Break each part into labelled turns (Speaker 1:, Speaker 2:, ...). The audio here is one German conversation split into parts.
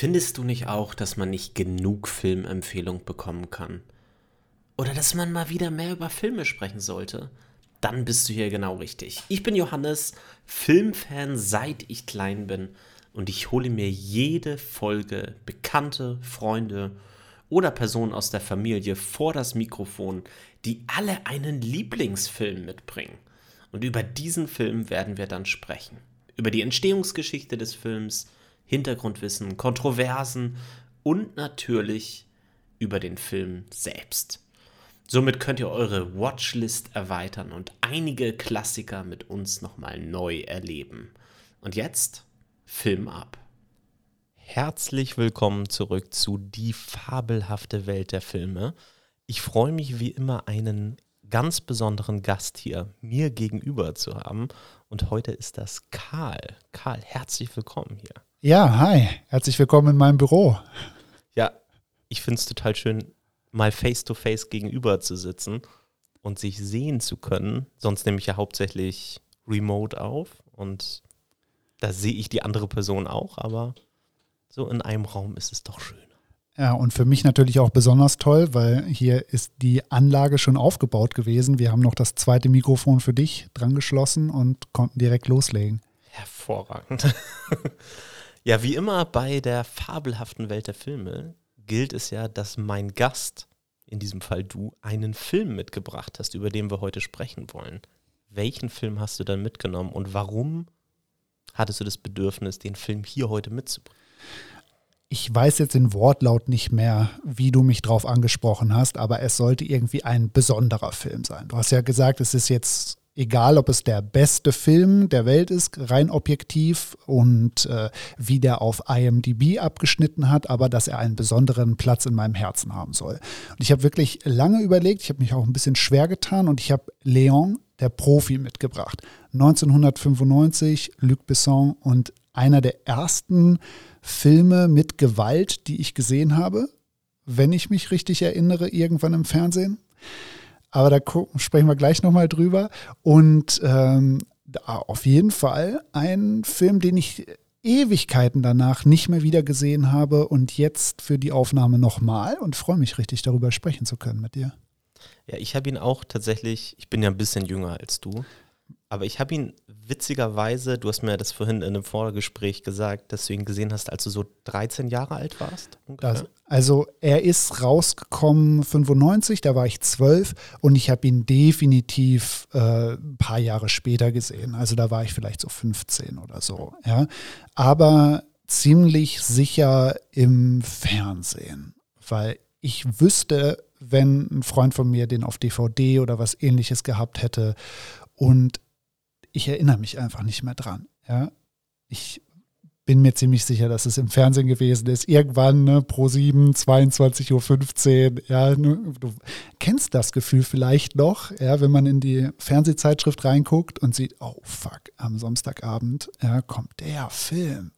Speaker 1: Findest du nicht auch, dass man nicht genug Filmempfehlung bekommen kann? Oder dass man mal wieder mehr über Filme sprechen sollte? Dann bist du hier genau richtig. Ich bin Johannes, Filmfan seit ich klein bin und ich hole mir jede Folge Bekannte, Freunde oder Personen aus der Familie vor das Mikrofon, die alle einen Lieblingsfilm mitbringen. Und über diesen Film werden wir dann sprechen. Über die Entstehungsgeschichte des Films, Hintergrundwissen, Kontroversen und natürlich über den Film selbst. Somit könnt ihr eure Watchlist erweitern und einige Klassiker mit uns nochmal neu erleben. Und jetzt Film ab. Herzlich willkommen zurück zu Die fabelhafte Welt der Filme. Ich freue mich wie immer, einen ganz besonderen Gast hier mir gegenüber zu haben. Und heute ist das Karl. Karl, herzlich willkommen hier.
Speaker 2: Ja, hi, herzlich willkommen in meinem Büro.
Speaker 1: Ja, ich finde es total schön, mal face-to-face -face gegenüber zu sitzen und sich sehen zu können. Sonst nehme ich ja hauptsächlich remote auf und da sehe ich die andere Person auch, aber so in einem Raum ist es doch schön.
Speaker 2: Ja, und für mich natürlich auch besonders toll, weil hier ist die Anlage schon aufgebaut gewesen. Wir haben noch das zweite Mikrofon für dich dran geschlossen und konnten direkt loslegen.
Speaker 1: Hervorragend. Ja, wie immer bei der fabelhaften Welt der Filme gilt es ja, dass mein Gast, in diesem Fall du, einen Film mitgebracht hast, über den wir heute sprechen wollen. Welchen Film hast du dann mitgenommen und warum hattest du das Bedürfnis, den Film hier heute mitzubringen?
Speaker 2: Ich weiß jetzt den Wortlaut nicht mehr, wie du mich drauf angesprochen hast, aber es sollte irgendwie ein besonderer Film sein. Du hast ja gesagt, es ist jetzt egal ob es der beste Film der Welt ist, rein objektiv und äh, wie der auf IMDb abgeschnitten hat, aber dass er einen besonderen Platz in meinem Herzen haben soll. Und ich habe wirklich lange überlegt, ich habe mich auch ein bisschen schwer getan und ich habe Leon, der Profi, mitgebracht. 1995, Luc Besson und einer der ersten Filme mit Gewalt, die ich gesehen habe, wenn ich mich richtig erinnere, irgendwann im Fernsehen. Aber da sprechen wir gleich nochmal drüber. Und ähm, auf jeden Fall ein Film, den ich Ewigkeiten danach nicht mehr wieder gesehen habe und jetzt für die Aufnahme nochmal und freue mich richtig darüber sprechen zu können mit dir.
Speaker 1: Ja, ich habe ihn auch tatsächlich, ich bin ja ein bisschen jünger als du, aber ich habe ihn witzigerweise, du hast mir das vorhin in einem Vorgespräch gesagt, dass du ihn gesehen hast, als du so 13 Jahre alt warst.
Speaker 2: Das, also er ist rausgekommen 95, da war ich 12 und ich habe ihn definitiv äh, ein paar Jahre später gesehen. Also da war ich vielleicht so 15 oder so. Ja. Aber ziemlich sicher im Fernsehen, weil ich wüsste, wenn ein Freund von mir den auf DVD oder was ähnliches gehabt hätte und ich erinnere mich einfach nicht mehr dran. Ja? Ich bin mir ziemlich sicher, dass es im Fernsehen gewesen ist. Irgendwann ne, pro 7, 22.15 Uhr. Ja, du kennst das Gefühl vielleicht noch, ja, wenn man in die Fernsehzeitschrift reinguckt und sieht, oh fuck, am Samstagabend ja, kommt der Film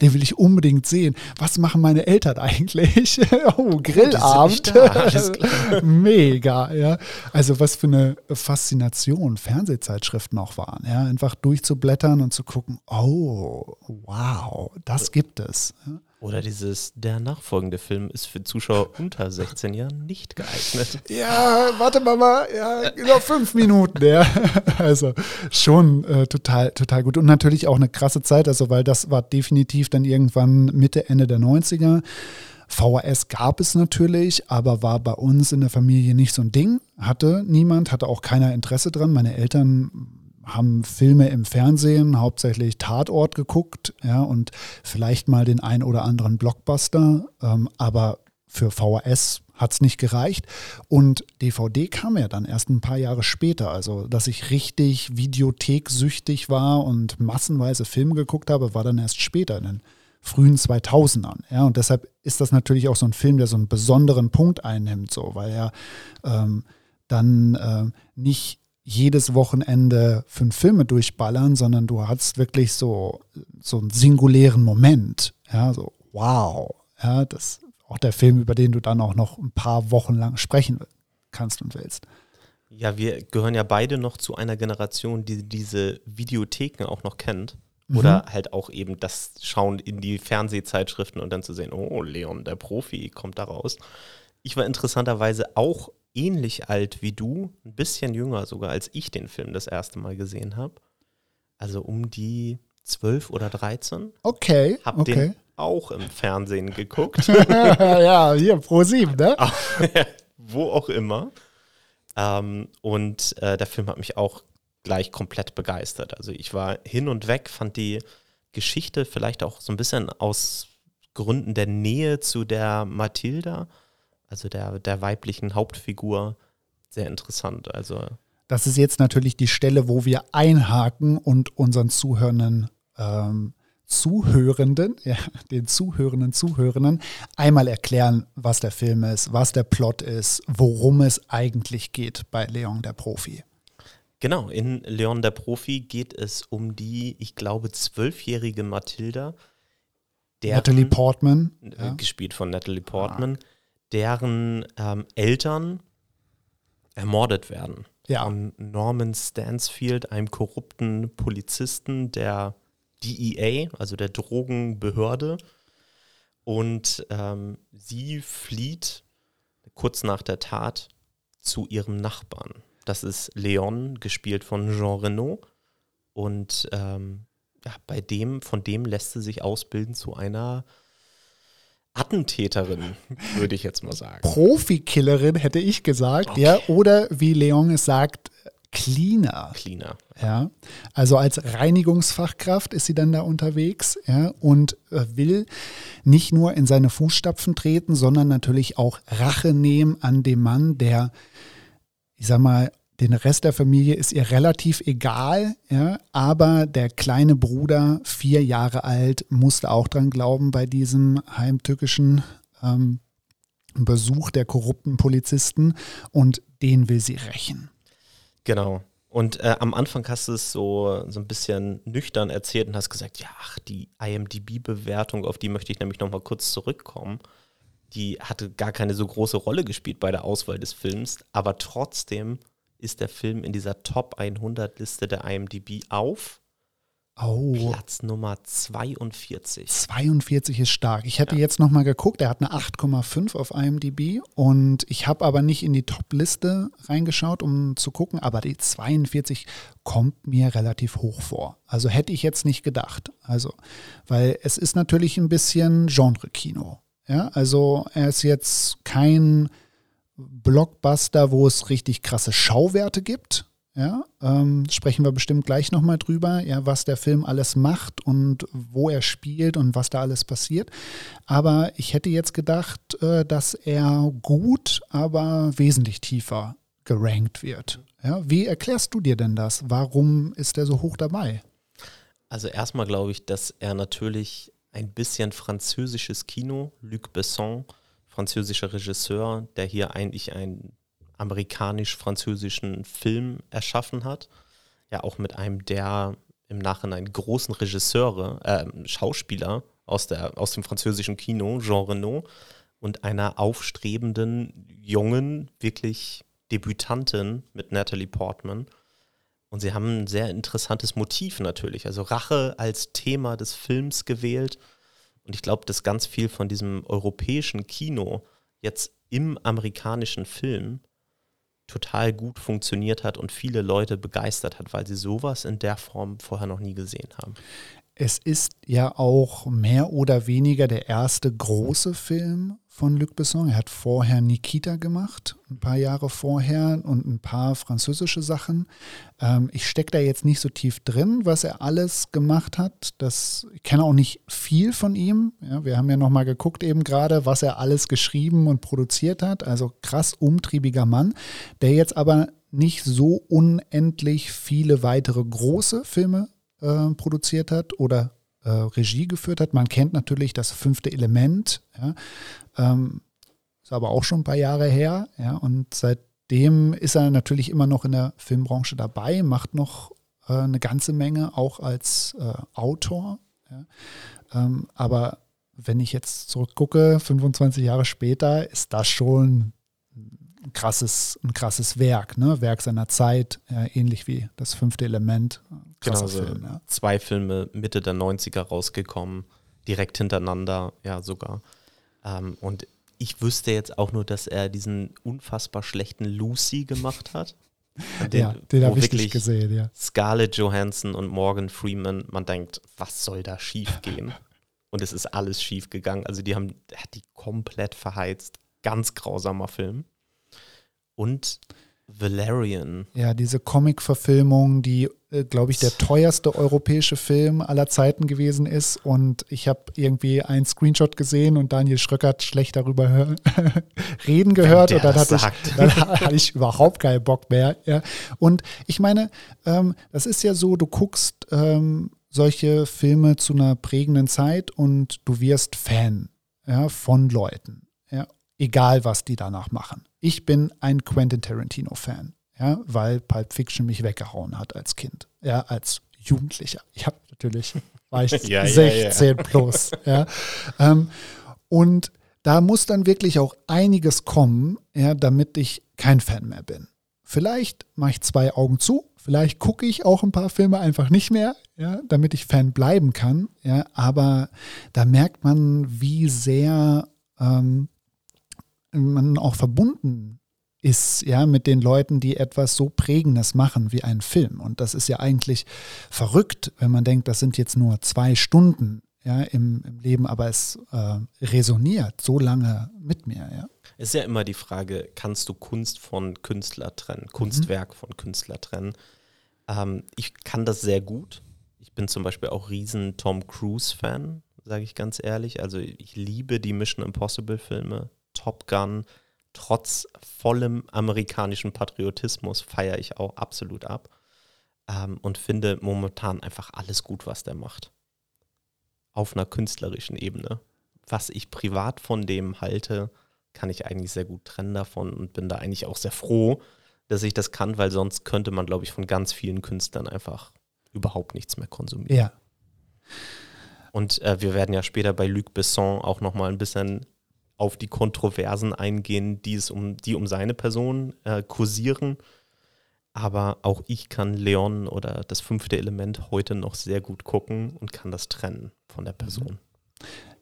Speaker 2: den will ich unbedingt sehen. Was machen meine Eltern eigentlich? oh, Grillabend. Mega, ja. Also was für eine Faszination Fernsehzeitschriften auch waren, ja. Einfach durchzublättern und zu gucken, oh, wow, das gibt es. Ja?
Speaker 1: Oder dieses, der nachfolgende Film ist für Zuschauer unter 16 Jahren nicht geeignet.
Speaker 2: Ja, warte mal, mal ja, noch fünf Minuten, ja. Also schon äh, total, total gut. Und natürlich auch eine krasse Zeit, also weil das war definitiv dann irgendwann Mitte, Ende der 90er. VHS gab es natürlich, aber war bei uns in der Familie nicht so ein Ding. Hatte niemand, hatte auch keiner Interesse dran. Meine Eltern haben Filme im Fernsehen, hauptsächlich Tatort geguckt, ja, und vielleicht mal den ein oder anderen Blockbuster, ähm, aber für VHS hat es nicht gereicht. Und DVD kam ja dann erst ein paar Jahre später. Also, dass ich richtig videotheksüchtig war und massenweise Filme geguckt habe, war dann erst später in den frühen 2000ern. Ja, und deshalb ist das natürlich auch so ein Film, der so einen besonderen Punkt einnimmt, so, weil er ähm, dann äh, nicht jedes Wochenende fünf Filme durchballern, sondern du hast wirklich so, so einen singulären Moment. Ja, so wow. Ja, das auch der Film, über den du dann auch noch ein paar Wochen lang sprechen kannst und willst.
Speaker 1: Ja, wir gehören ja beide noch zu einer Generation, die diese Videotheken auch noch kennt. Mhm. Oder halt auch eben das Schauen in die Fernsehzeitschriften und dann zu sehen, oh, Leon, der Profi, kommt da raus. Ich war interessanterweise auch ähnlich alt wie du, ein bisschen jünger sogar, als ich den Film das erste Mal gesehen habe. Also um die 12 oder 13.
Speaker 2: Okay.
Speaker 1: Hab
Speaker 2: okay.
Speaker 1: den auch im Fernsehen geguckt.
Speaker 2: ja, hier pro sieben, ne?
Speaker 1: Wo auch immer. Ähm, und äh, der Film hat mich auch gleich komplett begeistert. Also ich war hin und weg, fand die Geschichte vielleicht auch so ein bisschen aus Gründen der Nähe zu der Mathilda, also der, der weiblichen Hauptfigur, sehr interessant. Also
Speaker 2: das ist jetzt natürlich die Stelle, wo wir einhaken und unseren Zuhörenden ähm, Zuhörenden, ja, den Zuhörenden, Zuhörenden einmal erklären, was der Film ist, was der Plot ist, worum es eigentlich geht bei Leon der Profi.
Speaker 1: Genau, in Leon der Profi geht es um die, ich glaube, zwölfjährige Mathilda.
Speaker 2: Natalie Portman.
Speaker 1: Äh, ja. Gespielt von Natalie Portman, ah. Deren ähm, Eltern ermordet werden.
Speaker 2: Ja.
Speaker 1: Von Norman Stansfield, einem korrupten Polizisten der DEA, also der Drogenbehörde. Und ähm, sie flieht kurz nach der Tat zu ihrem Nachbarn. Das ist Leon, gespielt von Jean Renault. Und ähm, ja, bei dem, von dem lässt sie sich ausbilden zu einer Attentäterin, würde ich jetzt mal sagen.
Speaker 2: Profikillerin, hätte ich gesagt, okay. ja. Oder wie Leon es sagt, Cleaner.
Speaker 1: Cleaner.
Speaker 2: Ja. Also als Reinigungsfachkraft ist sie dann da unterwegs, ja, und äh, will nicht nur in seine Fußstapfen treten, sondern natürlich auch Rache nehmen an dem Mann, der, ich sag mal, den Rest der Familie ist ihr relativ egal, ja, aber der kleine Bruder, vier Jahre alt, musste auch dran glauben bei diesem heimtückischen ähm, Besuch der korrupten Polizisten und den will sie rächen.
Speaker 1: Genau. Und äh, am Anfang hast du es so, so ein bisschen nüchtern erzählt und hast gesagt, ja, ach, die IMDB-Bewertung, auf die möchte ich nämlich nochmal kurz zurückkommen. Die hatte gar keine so große Rolle gespielt bei der Auswahl des Films, aber trotzdem ist der Film in dieser Top 100 Liste der IMDB auf
Speaker 2: Oh.
Speaker 1: Platz Nummer 42.
Speaker 2: 42 ist stark. Ich hätte ja. jetzt nochmal geguckt, er hat eine 8,5 auf IMDb und ich habe aber nicht in die Top-Liste reingeschaut, um zu gucken, aber die 42 kommt mir relativ hoch vor. Also hätte ich jetzt nicht gedacht. Also, weil es ist natürlich ein bisschen Genre-Kino. Ja, also er ist jetzt kein Blockbuster, wo es richtig krasse Schauwerte gibt, ja, ähm, sprechen wir bestimmt gleich nochmal drüber, ja, was der Film alles macht und wo er spielt und was da alles passiert. Aber ich hätte jetzt gedacht, äh, dass er gut, aber wesentlich tiefer gerankt wird. Ja, wie erklärst du dir denn das? Warum ist er so hoch dabei?
Speaker 1: Also erstmal glaube ich, dass er natürlich ein bisschen französisches Kino, Luc Besson, französischer Regisseur, der hier eigentlich ein amerikanisch-französischen Film erschaffen hat. Ja, auch mit einem der im Nachhinein großen Regisseure, äh, Schauspieler aus, der, aus dem französischen Kino, Jean Renault, und einer aufstrebenden, jungen, wirklich Debütantin mit Natalie Portman. Und sie haben ein sehr interessantes Motiv natürlich, also Rache als Thema des Films gewählt. Und ich glaube, dass ganz viel von diesem europäischen Kino jetzt im amerikanischen Film total gut funktioniert hat und viele Leute begeistert hat, weil sie sowas in der Form vorher noch nie gesehen haben.
Speaker 2: Es ist ja auch mehr oder weniger der erste große Film von Luc Besson. Er hat vorher Nikita gemacht, ein paar Jahre vorher und ein paar französische Sachen. Ähm, ich stecke da jetzt nicht so tief drin, was er alles gemacht hat. Das, ich kenne auch nicht viel von ihm. Ja, wir haben ja nochmal geguckt eben gerade, was er alles geschrieben und produziert hat. Also krass umtriebiger Mann, der jetzt aber nicht so unendlich viele weitere große Filme äh, produziert hat oder äh, Regie geführt hat. Man kennt natürlich das fünfte Element, ja, ähm, ist aber auch schon ein paar Jahre her, ja, und seitdem ist er natürlich immer noch in der Filmbranche dabei, macht noch äh, eine ganze Menge, auch als äh, Autor. Ja. Ähm, aber wenn ich jetzt zurückgucke, 25 Jahre später, ist das schon ein krasses, ein krasses Werk, ne? Werk seiner Zeit, ja, ähnlich wie das fünfte Element.
Speaker 1: Krasser genau, Film, ja. zwei Filme Mitte der 90er rausgekommen, direkt hintereinander, ja sogar. Ähm, und ich wüsste jetzt auch nur, dass er diesen unfassbar schlechten Lucy gemacht hat.
Speaker 2: Den, ja, den habe ich nicht gesehen, ja.
Speaker 1: Scarlett Johansson und Morgan Freeman, man denkt, was soll da schief gehen? und es ist alles schief gegangen. Also die haben die komplett verheizt. Ganz grausamer Film. Und Valerian.
Speaker 2: Ja, diese Comic-Verfilmung, die, äh, glaube ich, der teuerste europäische Film aller Zeiten gewesen ist. Und ich habe irgendwie einen Screenshot gesehen und Daniel Schröckert schlecht darüber reden gehört. Und dann hatte, ich, dann hatte ich überhaupt keinen Bock mehr. Ja. Und ich meine, ähm, das ist ja so, du guckst ähm, solche Filme zu einer prägenden Zeit und du wirst Fan ja, von Leuten. Ja, egal, was die danach machen. Ich bin ein Quentin Tarantino-Fan, ja, weil Pulp Fiction mich weggehauen hat als Kind, ja, als Jugendlicher. Ich habe natürlich, war ich ja, 16 ja, plus. Ja. Ähm, und da muss dann wirklich auch einiges kommen, ja, damit ich kein Fan mehr bin. Vielleicht mache ich zwei Augen zu, vielleicht gucke ich auch ein paar Filme einfach nicht mehr, ja, damit ich Fan bleiben kann. Ja, aber da merkt man, wie sehr ähm, man auch verbunden ist, ja, mit den Leuten, die etwas so Prägendes machen wie einen Film. Und das ist ja eigentlich verrückt, wenn man denkt, das sind jetzt nur zwei Stunden ja, im, im Leben, aber es äh, resoniert so lange mit mir, ja.
Speaker 1: Es ist ja immer die Frage, kannst du Kunst von Künstler trennen, Kunstwerk mhm. von Künstler trennen? Ähm, ich kann das sehr gut. Ich bin zum Beispiel auch riesen Tom Cruise-Fan, sage ich ganz ehrlich. Also ich liebe die Mission Impossible-Filme. Top Gun, trotz vollem amerikanischen Patriotismus feiere ich auch absolut ab ähm, und finde momentan einfach alles gut, was der macht. Auf einer künstlerischen Ebene. Was ich privat von dem halte, kann ich eigentlich sehr gut trennen davon und bin da eigentlich auch sehr froh, dass ich das kann, weil sonst könnte man, glaube ich, von ganz vielen Künstlern einfach überhaupt nichts mehr konsumieren.
Speaker 2: Ja.
Speaker 1: Und äh, wir werden ja später bei Luc Besson auch nochmal ein bisschen auf die Kontroversen eingehen, die, es um, die um seine Person äh, kursieren. Aber auch ich kann Leon oder das fünfte Element heute noch sehr gut gucken und kann das trennen von der Person.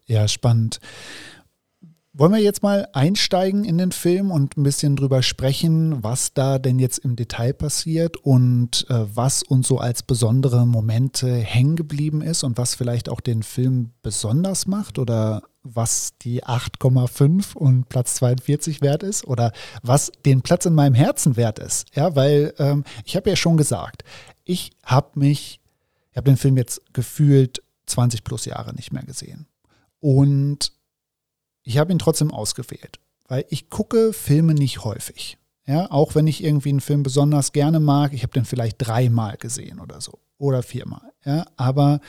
Speaker 2: Ja, spannend. Wollen wir jetzt mal einsteigen in den Film und ein bisschen drüber sprechen, was da denn jetzt im Detail passiert und äh, was uns so als besondere Momente hängen geblieben ist und was vielleicht auch den Film besonders macht oder was die 8,5 und Platz 42 wert ist oder was den Platz in meinem Herzen wert ist. Ja, weil ähm, ich habe ja schon gesagt, ich habe mich, ich habe den Film jetzt gefühlt 20 plus Jahre nicht mehr gesehen. Und ich habe ihn trotzdem ausgewählt, weil ich gucke Filme nicht häufig. Ja, auch wenn ich irgendwie einen Film besonders gerne mag, ich habe den vielleicht dreimal gesehen oder so oder viermal. Ja, aber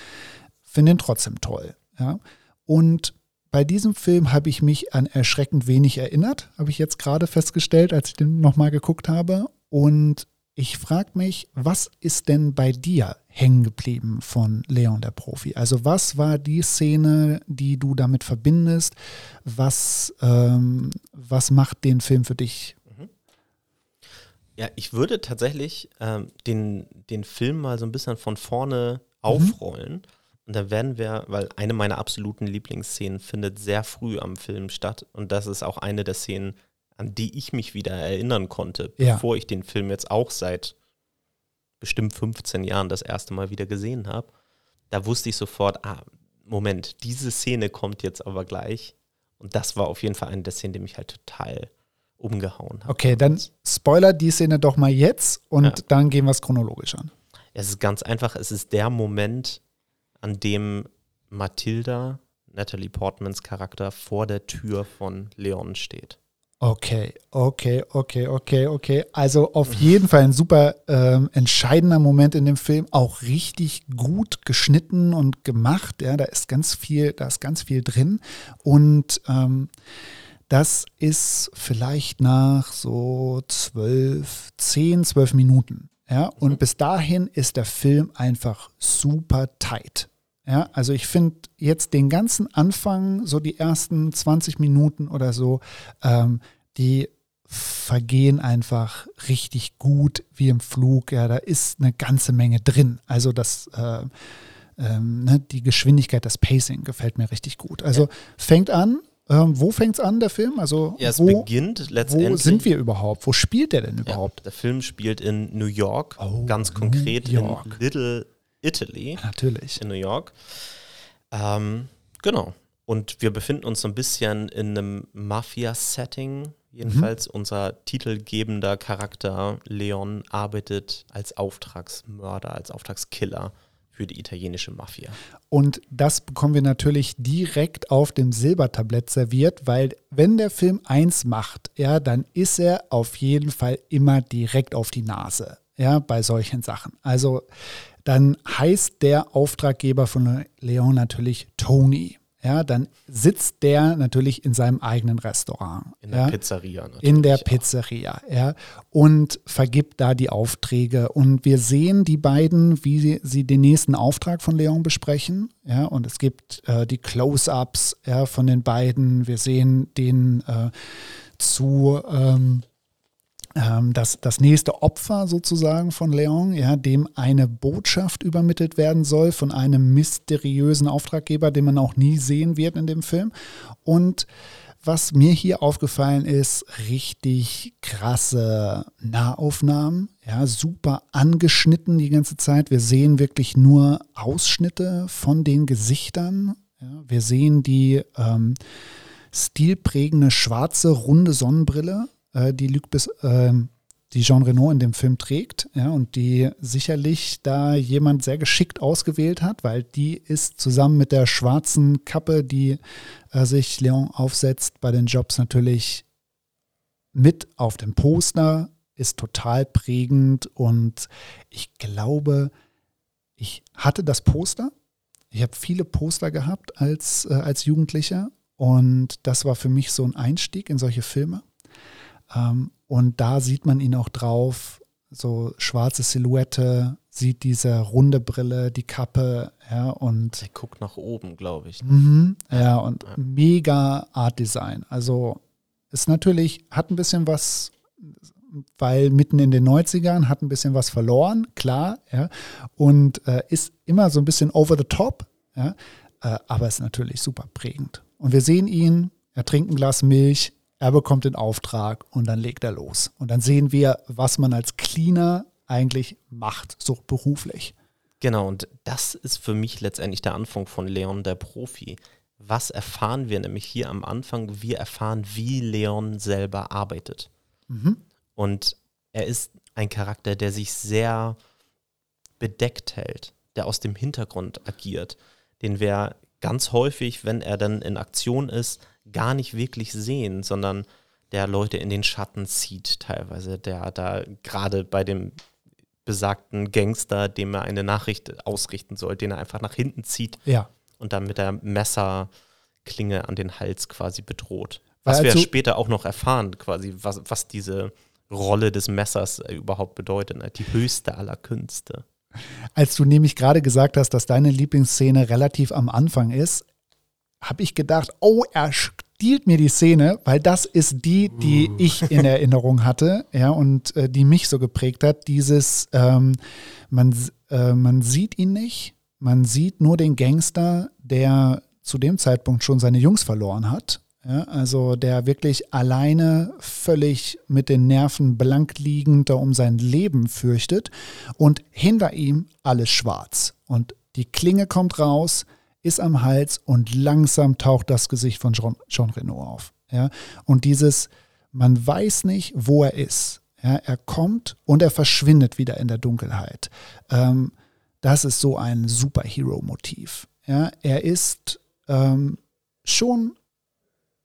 Speaker 2: finde ihn trotzdem toll. Ja, und bei diesem Film habe ich mich an erschreckend wenig erinnert, habe ich jetzt gerade festgestellt, als ich den nochmal geguckt habe. Und ich frage mich, was ist denn bei dir hängen geblieben von Leon der Profi? Also was war die Szene, die du damit verbindest? Was, ähm, was macht den Film für dich? Mhm.
Speaker 1: Ja, ich würde tatsächlich ähm, den, den Film mal so ein bisschen von vorne mhm. aufrollen. Mhm. Und da werden wir, weil eine meiner absoluten Lieblingsszenen findet sehr früh am Film statt. Und das ist auch eine der Szenen, an die ich mich wieder erinnern konnte, ja. bevor ich den Film jetzt auch seit bestimmt 15 Jahren das erste Mal wieder gesehen habe. Da wusste ich sofort, ah, Moment, diese Szene kommt jetzt aber gleich. Und das war auf jeden Fall eine der Szenen, die mich halt total umgehauen hat.
Speaker 2: Okay, dann spoiler die Szene doch mal jetzt und ja. dann gehen wir es chronologisch an.
Speaker 1: Es ist ganz einfach, es ist der Moment, an dem Mathilda, Natalie Portmans Charakter, vor der Tür von Leon steht.
Speaker 2: Okay, okay, okay, okay, okay. Also auf jeden Fall ein super ähm, entscheidender Moment in dem Film, auch richtig gut geschnitten und gemacht. Ja, da ist ganz viel, da ist ganz viel drin und ähm, das ist vielleicht nach so zwölf, zehn, zwölf Minuten. Ja, und mhm. bis dahin ist der Film einfach super tight. Ja, also ich finde jetzt den ganzen Anfang, so die ersten 20 Minuten oder so, ähm, die vergehen einfach richtig gut wie im Flug. Ja, da ist eine ganze Menge drin. Also das, äh, ähm, ne, die Geschwindigkeit, das Pacing gefällt mir richtig gut. Also ja. fängt an. Ähm, wo fängt es an, der Film? Also
Speaker 1: ja, es
Speaker 2: wo,
Speaker 1: beginnt letztendlich.
Speaker 2: Wo sind wir überhaupt? Wo spielt der denn überhaupt?
Speaker 1: Ja, der Film spielt in New York, oh, ganz konkret in Little Italy.
Speaker 2: Natürlich.
Speaker 1: In New York. Ähm, genau. Und wir befinden uns so ein bisschen in einem Mafia-Setting. Jedenfalls mhm. unser titelgebender Charakter Leon arbeitet als Auftragsmörder, als Auftragskiller für die italienische Mafia.
Speaker 2: Und das bekommen wir natürlich direkt auf dem Silbertablett serviert, weil wenn der Film eins macht, ja, dann ist er auf jeden Fall immer direkt auf die Nase, ja, bei solchen Sachen. Also dann heißt der Auftraggeber von Leon natürlich Tony ja, dann sitzt der natürlich in seinem eigenen Restaurant.
Speaker 1: In der
Speaker 2: ja,
Speaker 1: Pizzeria. Natürlich
Speaker 2: in der Pizzeria, ja. Und vergibt da die Aufträge. Und wir sehen die beiden, wie sie, sie den nächsten Auftrag von Leon besprechen. Ja, und es gibt äh, die Close-Ups ja, von den beiden. Wir sehen den äh, zu. Ähm, ähm, das, das nächste Opfer sozusagen von Leon, ja, dem eine Botschaft übermittelt werden soll von einem mysteriösen Auftraggeber, den man auch nie sehen wird in dem Film. Und was mir hier aufgefallen ist, richtig krasse Nahaufnahmen, ja, super angeschnitten die ganze Zeit. Wir sehen wirklich nur Ausschnitte von den Gesichtern. Ja. Wir sehen die ähm, stilprägende schwarze runde Sonnenbrille äh, die Luc bis, äh, die Jean Reno in dem Film trägt, ja, und die sicherlich da jemand sehr geschickt ausgewählt hat, weil die ist zusammen mit der schwarzen Kappe, die äh, sich Leon aufsetzt, bei den Jobs natürlich mit auf dem Poster, ist total prägend und ich glaube, ich hatte das Poster. Ich habe viele Poster gehabt als, äh, als Jugendlicher und das war für mich so ein Einstieg in solche Filme. Ähm, und da sieht man ihn auch drauf, so schwarze Silhouette, sieht diese runde Brille, die Kappe, ja, und.
Speaker 1: Er guckt nach oben, glaube ich.
Speaker 2: Mhm, ja, und ja. mega Art Design. Also ist natürlich, hat ein bisschen was, weil mitten in den 90ern hat ein bisschen was verloren, klar, ja, und äh, ist immer so ein bisschen over the top, ja, äh, aber ist natürlich super prägend. Und wir sehen ihn, er trinkt ein Glas Milch, er bekommt den Auftrag und dann legt er los. Und dann sehen wir, was man als Cleaner eigentlich macht, so beruflich.
Speaker 1: Genau, und das ist für mich letztendlich der Anfang von Leon der Profi. Was erfahren wir nämlich hier am Anfang? Wir erfahren, wie Leon selber arbeitet. Mhm. Und er ist ein Charakter, der sich sehr bedeckt hält, der aus dem Hintergrund agiert, den wir ganz häufig, wenn er dann in Aktion ist, gar nicht wirklich sehen, sondern der Leute in den Schatten zieht teilweise, der da gerade bei dem besagten Gangster, dem er eine Nachricht ausrichten soll, den er einfach nach hinten zieht
Speaker 2: ja.
Speaker 1: und dann mit der Messerklinge an den Hals quasi bedroht. Was wir später auch noch erfahren, quasi, was, was diese Rolle des Messers überhaupt bedeutet, ne? die höchste aller Künste.
Speaker 2: Als du nämlich gerade gesagt hast, dass deine Lieblingsszene relativ am Anfang ist, habe ich gedacht, oh, er stiehlt mir die Szene, weil das ist die, die uh. ich in Erinnerung hatte, ja, und äh, die mich so geprägt hat. Dieses, ähm, man, äh, man sieht ihn nicht, man sieht nur den Gangster, der zu dem Zeitpunkt schon seine Jungs verloren hat. Ja, also der wirklich alleine völlig mit den Nerven blank liegend da um sein Leben fürchtet und hinter ihm alles schwarz. Und die Klinge kommt raus, ist am Hals und langsam taucht das Gesicht von Jean, Jean Reno auf. Ja? Und dieses, man weiß nicht, wo er ist. Ja? Er kommt und er verschwindet wieder in der Dunkelheit. Ähm, das ist so ein Superhero-Motiv. Ja? Er ist ähm, schon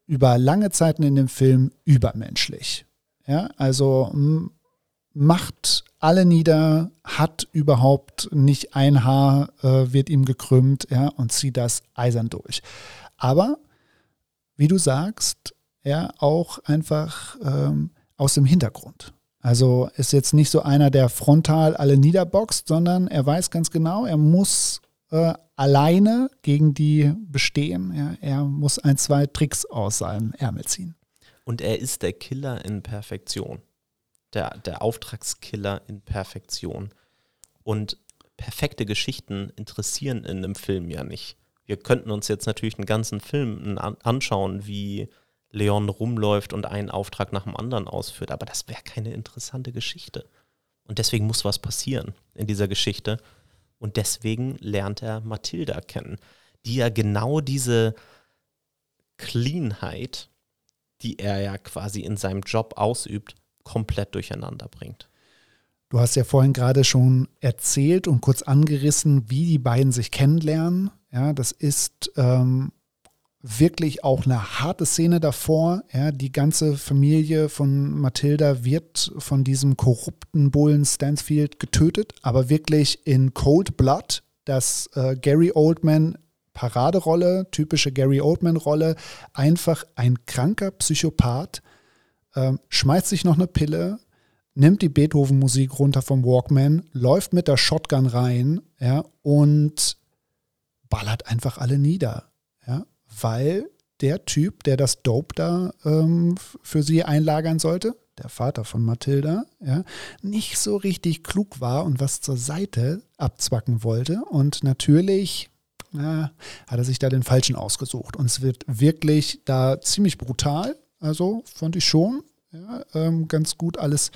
Speaker 2: über lange Zeiten in dem Film übermenschlich. Ja? Also macht alle nieder, hat überhaupt nicht ein Haar, äh, wird ihm gekrümmt, ja, und zieht das eisern durch. Aber, wie du sagst, ja, auch einfach ähm, aus dem Hintergrund. Also ist jetzt nicht so einer, der frontal alle niederboxt, sondern er weiß ganz genau, er muss äh, alleine gegen die bestehen. Ja. Er muss ein, zwei Tricks aus seinem Ärmel ziehen.
Speaker 1: Und er ist der Killer in Perfektion. Der, der Auftragskiller in Perfektion. Und perfekte Geschichten interessieren in einem Film ja nicht. Wir könnten uns jetzt natürlich einen ganzen Film anschauen, wie Leon rumläuft und einen Auftrag nach dem anderen ausführt, aber das wäre keine interessante Geschichte. Und deswegen muss was passieren in dieser Geschichte. Und deswegen lernt er Mathilda kennen, die ja genau diese Cleanheit, die er ja quasi in seinem Job ausübt, komplett durcheinander bringt.
Speaker 2: Du hast ja vorhin gerade schon erzählt und kurz angerissen, wie die beiden sich kennenlernen. Ja, das ist ähm, wirklich auch eine harte Szene davor. Ja, die ganze Familie von Mathilda wird von diesem korrupten Bullen Stansfield getötet, aber wirklich in Cold Blood, dass äh, Gary Oldman Paraderolle, typische Gary Oldman-Rolle, einfach ein kranker Psychopath, äh, schmeißt sich noch eine Pille, nimmt die Beethoven-Musik runter vom Walkman, läuft mit der Shotgun rein ja, und ballert einfach alle nieder. Ja, weil der Typ, der das Dope da ähm, für sie einlagern sollte, der Vater von Mathilda, ja, nicht so richtig klug war und was zur Seite abzwacken wollte. Und natürlich ja, hat er sich da den Falschen ausgesucht. Und es wird wirklich da ziemlich brutal. Also fand ich schon. Ja, ähm, ganz gut alles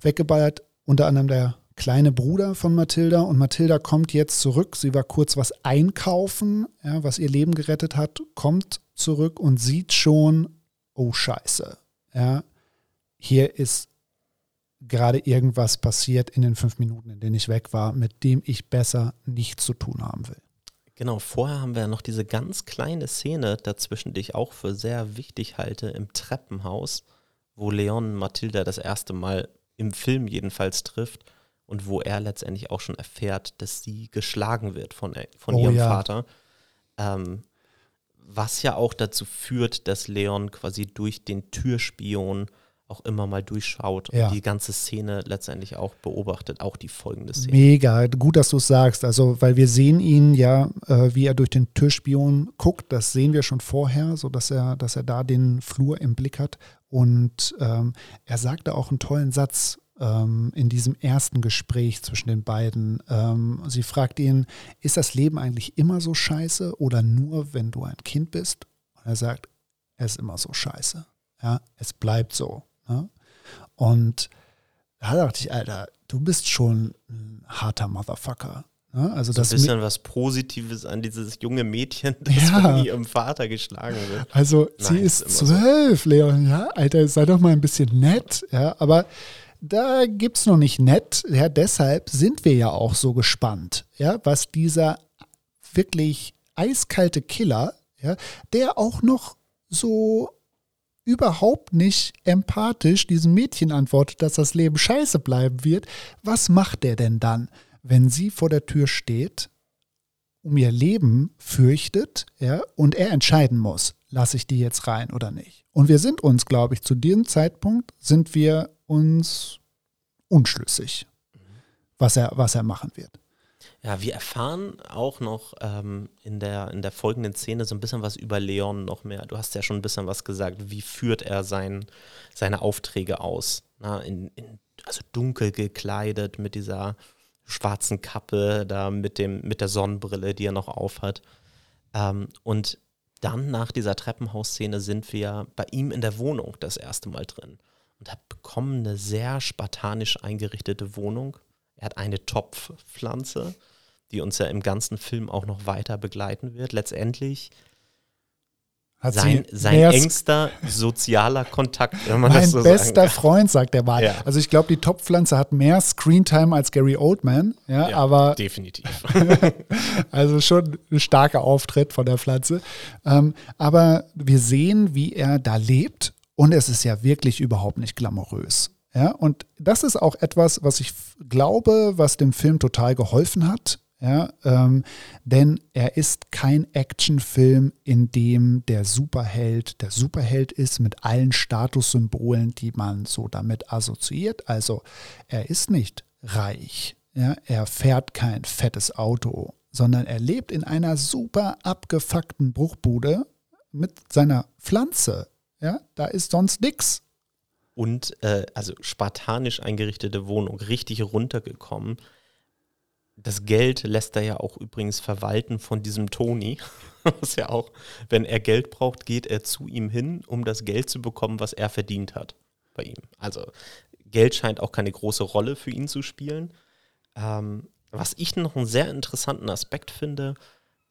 Speaker 2: weggeballert. Unter anderem der kleine Bruder von Mathilda. Und Mathilda kommt jetzt zurück. Sie war kurz was einkaufen, ja, was ihr Leben gerettet hat, kommt zurück und sieht schon, oh Scheiße. Ja, hier ist gerade irgendwas passiert in den fünf Minuten, in denen ich weg war, mit dem ich besser nichts zu tun haben will.
Speaker 1: Genau, vorher haben wir ja noch diese ganz kleine Szene dazwischen, die ich auch für sehr wichtig halte, im Treppenhaus, wo Leon Mathilda das erste Mal im Film jedenfalls trifft und wo er letztendlich auch schon erfährt, dass sie geschlagen wird von, äh, von oh, ihrem ja. Vater. Ähm, was ja auch dazu führt, dass Leon quasi durch den Türspion auch immer mal durchschaut ja. und die ganze Szene letztendlich auch beobachtet, auch die folgende Szene.
Speaker 2: Mega, gut, dass du es sagst. Also, weil wir sehen ihn ja, äh, wie er durch den Türspion guckt, das sehen wir schon vorher, so dass er, dass er da den Flur im Blick hat. Und ähm, er sagte auch einen tollen Satz ähm, in diesem ersten Gespräch zwischen den beiden. Ähm, sie fragt ihn, ist das Leben eigentlich immer so scheiße oder nur, wenn du ein Kind bist? Und er sagt, es ist immer so scheiße. Ja, es bleibt so. Ne? Und da dachte ich, Alter, du bist schon ein harter Motherfucker. Ne? Also
Speaker 1: so
Speaker 2: das
Speaker 1: ein bisschen was Positives an dieses junge Mädchen, das ja. von ihrem Vater geschlagen wird.
Speaker 2: Also Nein, sie ist zwölf, so. Leon, ja, Alter, sei doch mal ein bisschen nett, ja, aber da gibt es noch nicht nett. Ja, deshalb sind wir ja auch so gespannt, ja, was dieser wirklich eiskalte Killer, ja, der auch noch so überhaupt nicht empathisch diesem Mädchen antwortet, dass das Leben scheiße bleiben wird, was macht der denn dann, wenn sie vor der Tür steht, um ihr Leben fürchtet, ja, und er entscheiden muss, lasse ich die jetzt rein oder nicht? Und wir sind uns, glaube ich, zu diesem Zeitpunkt sind wir uns unschlüssig, was er, was er machen wird.
Speaker 1: Ja, wir erfahren auch noch ähm, in, der, in der folgenden Szene so ein bisschen was über Leon noch mehr. Du hast ja schon ein bisschen was gesagt. Wie führt er sein, seine Aufträge aus? Na, in, in, also dunkel gekleidet mit dieser schwarzen Kappe, da mit, dem, mit der Sonnenbrille, die er noch aufhat. Ähm, und dann nach dieser Treppenhausszene sind wir bei ihm in der Wohnung das erste Mal drin und hat bekommen eine sehr spartanisch eingerichtete Wohnung. Er hat eine Topfpflanze die uns ja im ganzen Film auch noch weiter begleiten wird. Letztendlich hat sein, sein engster sozialer Kontakt,
Speaker 2: wenn man mein das so bester Freund, sagt der mal. Ja. Also ich glaube, die Topfpflanze hat mehr Screentime als Gary Oldman, ja, ja aber
Speaker 1: definitiv.
Speaker 2: also schon ein starker Auftritt von der Pflanze. Ähm, aber wir sehen, wie er da lebt und es ist ja wirklich überhaupt nicht glamourös. Ja, und das ist auch etwas, was ich glaube, was dem Film total geholfen hat. Ja, ähm, denn er ist kein Actionfilm, in dem der Superheld der Superheld ist mit allen Statussymbolen, die man so damit assoziiert. Also er ist nicht reich, ja, er fährt kein fettes Auto, sondern er lebt in einer super abgefuckten Bruchbude mit seiner Pflanze. Ja, da ist sonst nichts.
Speaker 1: Und äh, also spartanisch eingerichtete Wohnung, richtig runtergekommen. Das Geld lässt er ja auch übrigens verwalten von diesem Toni. Was ja auch, wenn er Geld braucht, geht er zu ihm hin, um das Geld zu bekommen, was er verdient hat bei ihm. Also Geld scheint auch keine große Rolle für ihn zu spielen. Ähm, was ich noch einen sehr interessanten Aspekt finde,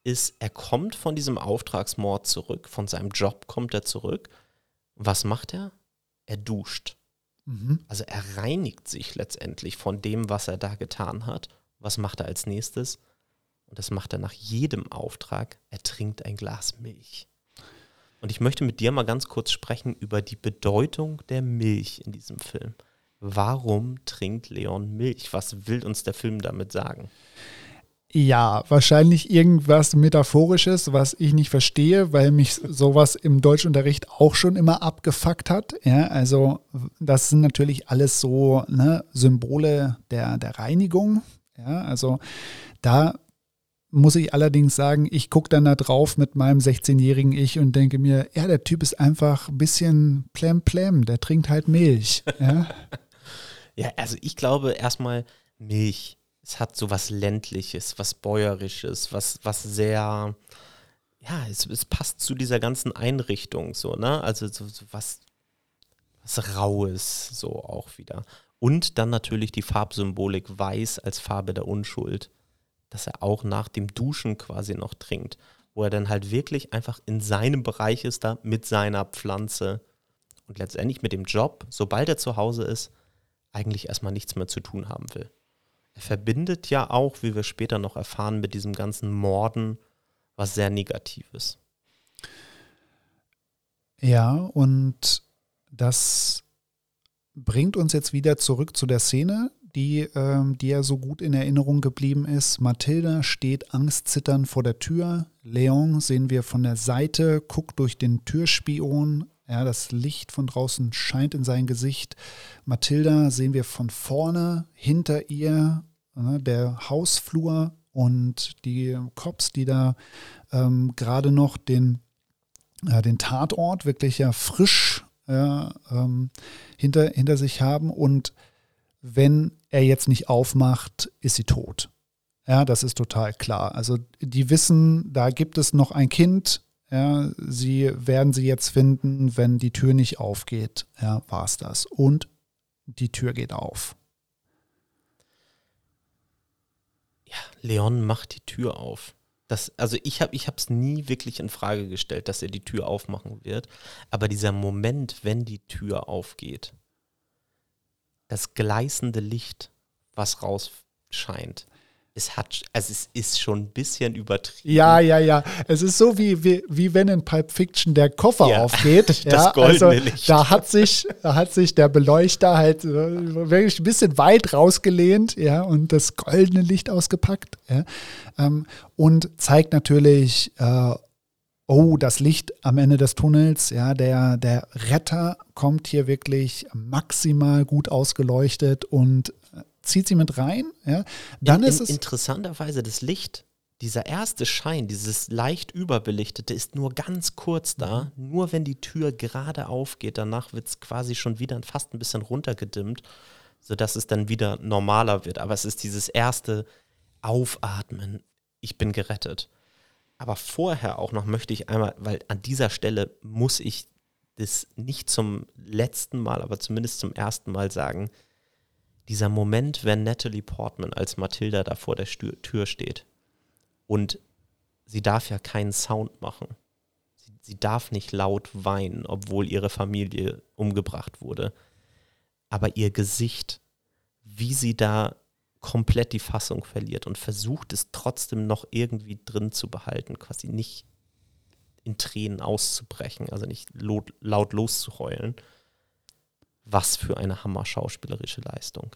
Speaker 1: ist, er kommt von diesem Auftragsmord zurück, von seinem Job kommt er zurück. Was macht er? Er duscht. Mhm. Also er reinigt sich letztendlich von dem, was er da getan hat. Was macht er als nächstes? Und das macht er nach jedem Auftrag. Er trinkt ein Glas Milch. Und ich möchte mit dir mal ganz kurz sprechen über die Bedeutung der Milch in diesem Film. Warum trinkt Leon Milch? Was will uns der Film damit sagen?
Speaker 2: Ja, wahrscheinlich irgendwas Metaphorisches, was ich nicht verstehe, weil mich sowas im Deutschunterricht auch schon immer abgefuckt hat. Ja, also das sind natürlich alles so ne, Symbole der, der Reinigung. Ja, also da muss ich allerdings sagen, ich gucke dann da drauf mit meinem 16-jährigen Ich und denke mir, ja, der Typ ist einfach ein bisschen plem plem, der trinkt halt Milch. Ja,
Speaker 1: ja also ich glaube erstmal Milch. Es hat so was ländliches, was bäuerisches, was, was sehr, ja, es, es passt zu dieser ganzen Einrichtung so, ne? Also so, so was, was Raues so auch wieder. Und dann natürlich die Farbsymbolik weiß als Farbe der Unschuld dass er auch nach dem Duschen quasi noch trinkt, wo er dann halt wirklich einfach in seinem Bereich ist da mit seiner Pflanze und letztendlich mit dem Job, sobald er zu Hause ist, eigentlich erstmal nichts mehr zu tun haben will. Er verbindet ja auch, wie wir später noch erfahren, mit diesem ganzen Morden was sehr Negatives.
Speaker 2: Ja, und das bringt uns jetzt wieder zurück zu der Szene, die, ähm, die ja so gut in Erinnerung geblieben ist. Mathilda steht angstzitternd vor der Tür. Leon sehen wir von der Seite, guckt durch den Türspion. Ja, das Licht von draußen scheint in sein Gesicht. Mathilda sehen wir von vorne, hinter ihr, äh, der Hausflur und die Cops, die da ähm, gerade noch den, äh, den Tatort wirklich ja frisch ja, ähm, hinter, hinter sich haben und wenn er jetzt nicht aufmacht, ist sie tot. Ja, das ist total klar. Also die wissen, da gibt es noch ein Kind. Ja, sie werden sie jetzt finden, wenn die Tür nicht aufgeht. Ja, es das. Und die Tür geht auf.
Speaker 1: Ja, Leon macht die Tür auf. Das, also ich habe es nie wirklich in Frage gestellt, dass er die Tür aufmachen wird. Aber dieser Moment, wenn die Tür aufgeht, das gleißende Licht, was rausscheint. Es hat, also es ist schon ein bisschen übertrieben.
Speaker 2: Ja, ja, ja. Es ist so wie, wie, wie wenn in Pulp Fiction der Koffer ja, aufgeht. das ja, goldene also, Licht. Da hat sich, da hat sich der Beleuchter halt äh, wirklich ein bisschen weit rausgelehnt, ja, und das goldene Licht ausgepackt. Ja, ähm, und zeigt natürlich, äh, oh, das Licht am Ende des Tunnels, ja, der, der Retter kommt hier wirklich maximal gut ausgeleuchtet und zieht sie mit rein. Ja. Dann in, ist es
Speaker 1: interessanterweise das Licht. Dieser erste Schein, dieses leicht überbelichtete, ist nur ganz kurz da. Mhm. Nur wenn die Tür gerade aufgeht, danach wird es quasi schon wieder fast ein bisschen runtergedimmt, sodass es dann wieder normaler wird. Aber es ist dieses erste Aufatmen. Ich bin gerettet. Aber vorher auch noch möchte ich einmal, weil an dieser Stelle muss ich das nicht zum letzten Mal, aber zumindest zum ersten Mal sagen, dieser Moment, wenn Natalie Portman als Mathilda da vor der Stür Tür steht und sie darf ja keinen Sound machen. Sie, sie darf nicht laut weinen, obwohl ihre Familie umgebracht wurde. Aber ihr Gesicht, wie sie da komplett die Fassung verliert und versucht es trotzdem noch irgendwie drin zu behalten, quasi nicht in Tränen auszubrechen, also nicht laut, laut loszuheulen. Was für eine hammer-schauspielerische Leistung.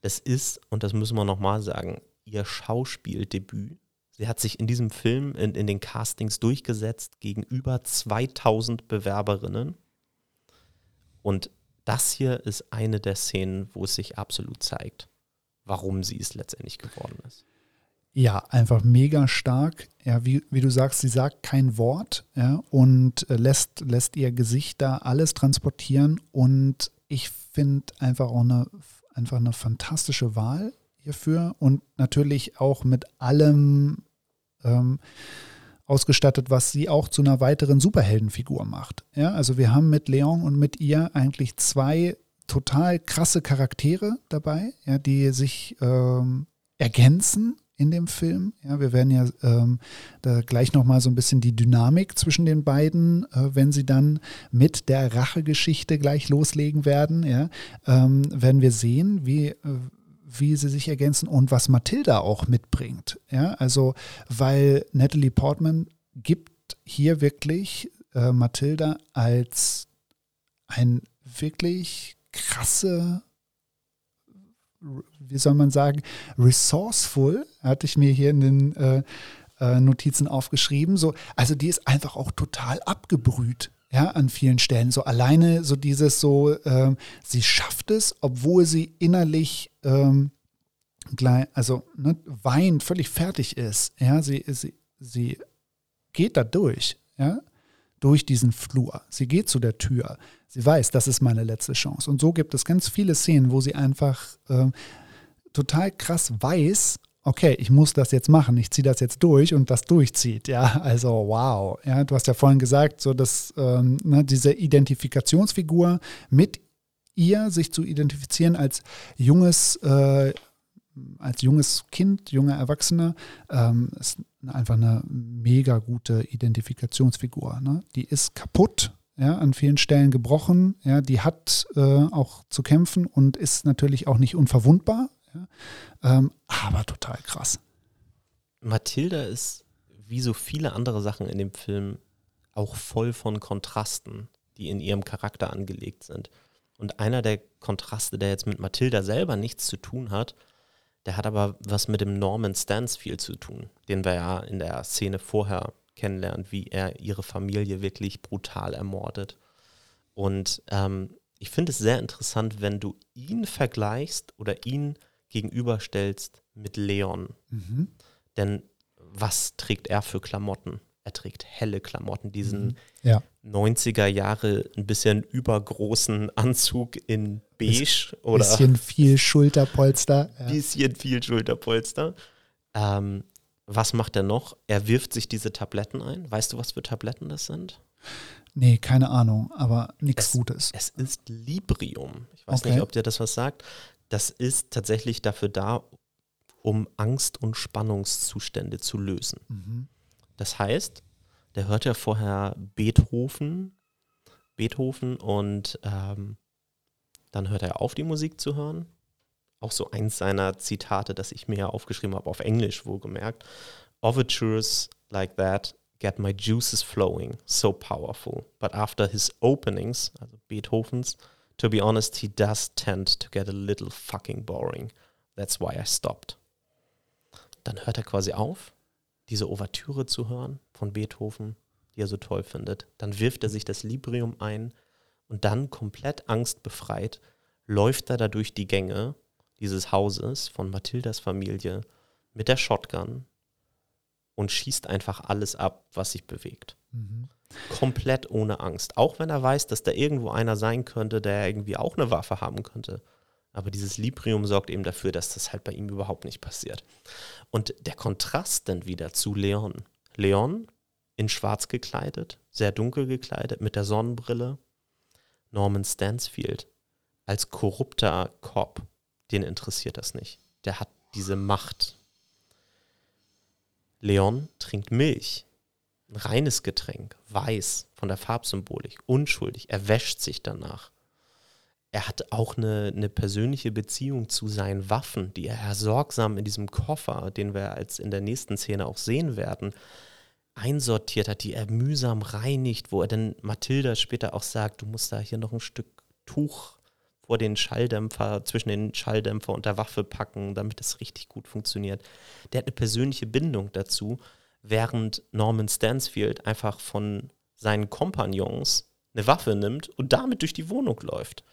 Speaker 1: Das ist, und das müssen wir nochmal sagen, ihr Schauspieldebüt. Sie hat sich in diesem Film, in, in den Castings durchgesetzt gegen über 2000 Bewerberinnen. Und das hier ist eine der Szenen, wo es sich absolut zeigt warum sie es letztendlich geworden ist.
Speaker 2: Ja, einfach mega stark. Ja, wie, wie du sagst, sie sagt kein Wort ja, und äh, lässt, lässt ihr Gesicht da alles transportieren. Und ich finde einfach auch eine, einfach eine fantastische Wahl hierfür und natürlich auch mit allem ähm, ausgestattet, was sie auch zu einer weiteren Superheldenfigur macht. Ja, also wir haben mit Leon und mit ihr eigentlich zwei total krasse Charaktere dabei, ja, die sich ähm, ergänzen in dem Film. Ja, wir werden ja ähm, da gleich nochmal so ein bisschen die Dynamik zwischen den beiden, äh, wenn sie dann mit der Rachegeschichte gleich loslegen werden, ja, ähm, werden wir sehen, wie, äh, wie sie sich ergänzen und was Mathilda auch mitbringt. Ja, also, weil Natalie Portman gibt hier wirklich äh, Mathilda als ein wirklich krasse wie soll man sagen, resourceful, hatte ich mir hier in den äh, äh, Notizen aufgeschrieben. So, also die ist einfach auch total abgebrüht. Ja, an vielen Stellen. So alleine so dieses so, ähm, sie schafft es, obwohl sie innerlich ähm, gleich, also ne, weint, völlig fertig ist. Ja, sie, sie, sie geht da durch, ja, durch diesen Flur. Sie geht zu der Tür. Sie weiß, das ist meine letzte Chance. Und so gibt es ganz viele Szenen, wo sie einfach äh, total krass weiß, okay, ich muss das jetzt machen, ich ziehe das jetzt durch und das durchzieht. Ja, also wow. Ja, du hast ja vorhin gesagt, so dass ähm, ne, diese Identifikationsfigur mit ihr sich zu identifizieren als junges, äh, als junges Kind, junger Erwachsener, ähm, ist einfach eine mega gute Identifikationsfigur. Ne? Die ist kaputt, ja, an vielen Stellen gebrochen. Ja, die hat äh, auch zu kämpfen und ist natürlich auch nicht unverwundbar, ja, ähm, aber total krass.
Speaker 1: Mathilda ist wie so viele andere Sachen in dem Film auch voll von Kontrasten, die in ihrem Charakter angelegt sind. Und einer der Kontraste, der jetzt mit Mathilda selber nichts zu tun hat, der hat aber was mit dem Norman Stansfield zu tun, den wir ja in der Szene vorher kennenlernt, wie er ihre Familie wirklich brutal ermordet. Und ähm, ich finde es sehr interessant, wenn du ihn vergleichst oder ihn gegenüberstellst mit Leon. Mhm. Denn was trägt er für Klamotten? Er trägt helle Klamotten, diesen mhm. ja. 90er Jahre ein bisschen übergroßen Anzug in beige oder
Speaker 2: bisschen viel Schulterpolster.
Speaker 1: Ja. Bisschen viel Schulterpolster. Ähm, was macht er noch? Er wirft sich diese Tabletten ein. Weißt du, was für Tabletten das sind?
Speaker 2: Nee, keine Ahnung, aber nichts Gutes.
Speaker 1: Es ist Librium. Ich weiß okay. nicht, ob dir das was sagt. Das ist tatsächlich dafür da, um Angst- und Spannungszustände zu lösen. Mhm. Das heißt, der hört ja vorher Beethoven, Beethoven und ähm, dann hört er auf, die Musik zu hören auch so eins seiner Zitate, das ich mir aufgeschrieben habe, auf Englisch wohlgemerkt. Overtures like that get my juices flowing, so powerful. But after his openings, also Beethovens, to be honest, he does tend to get a little fucking boring. That's why I stopped. Dann hört er quasi auf, diese Ouvertüre zu hören von Beethoven, die er so toll findet. Dann wirft er sich das Librium ein und dann komplett angstbefreit läuft er da durch die Gänge dieses Hauses von Mathildas Familie mit der Shotgun und schießt einfach alles ab, was sich bewegt. Mhm. Komplett ohne Angst. Auch wenn er weiß, dass da irgendwo einer sein könnte, der irgendwie auch eine Waffe haben könnte. Aber dieses Librium sorgt eben dafür, dass das halt bei ihm überhaupt nicht passiert. Und der Kontrast dann wieder zu Leon. Leon in schwarz gekleidet, sehr dunkel gekleidet, mit der Sonnenbrille. Norman Stansfield als korrupter Cop, den interessiert das nicht. Der hat diese Macht. Leon trinkt Milch. Ein reines Getränk, weiß, von der Farbsymbolik, unschuldig. Er wäscht sich danach. Er hat auch eine, eine persönliche Beziehung zu seinen Waffen, die er sorgsam in diesem Koffer, den wir als in der nächsten Szene auch sehen werden, einsortiert hat, die er mühsam reinigt, wo er dann Mathilda später auch sagt, du musst da hier noch ein Stück Tuch vor den Schalldämpfer, zwischen den Schalldämpfer und der Waffe packen, damit es richtig gut funktioniert. Der hat eine persönliche Bindung dazu, während Norman Stansfield einfach von seinen Kompagnons eine Waffe nimmt und damit durch die Wohnung läuft.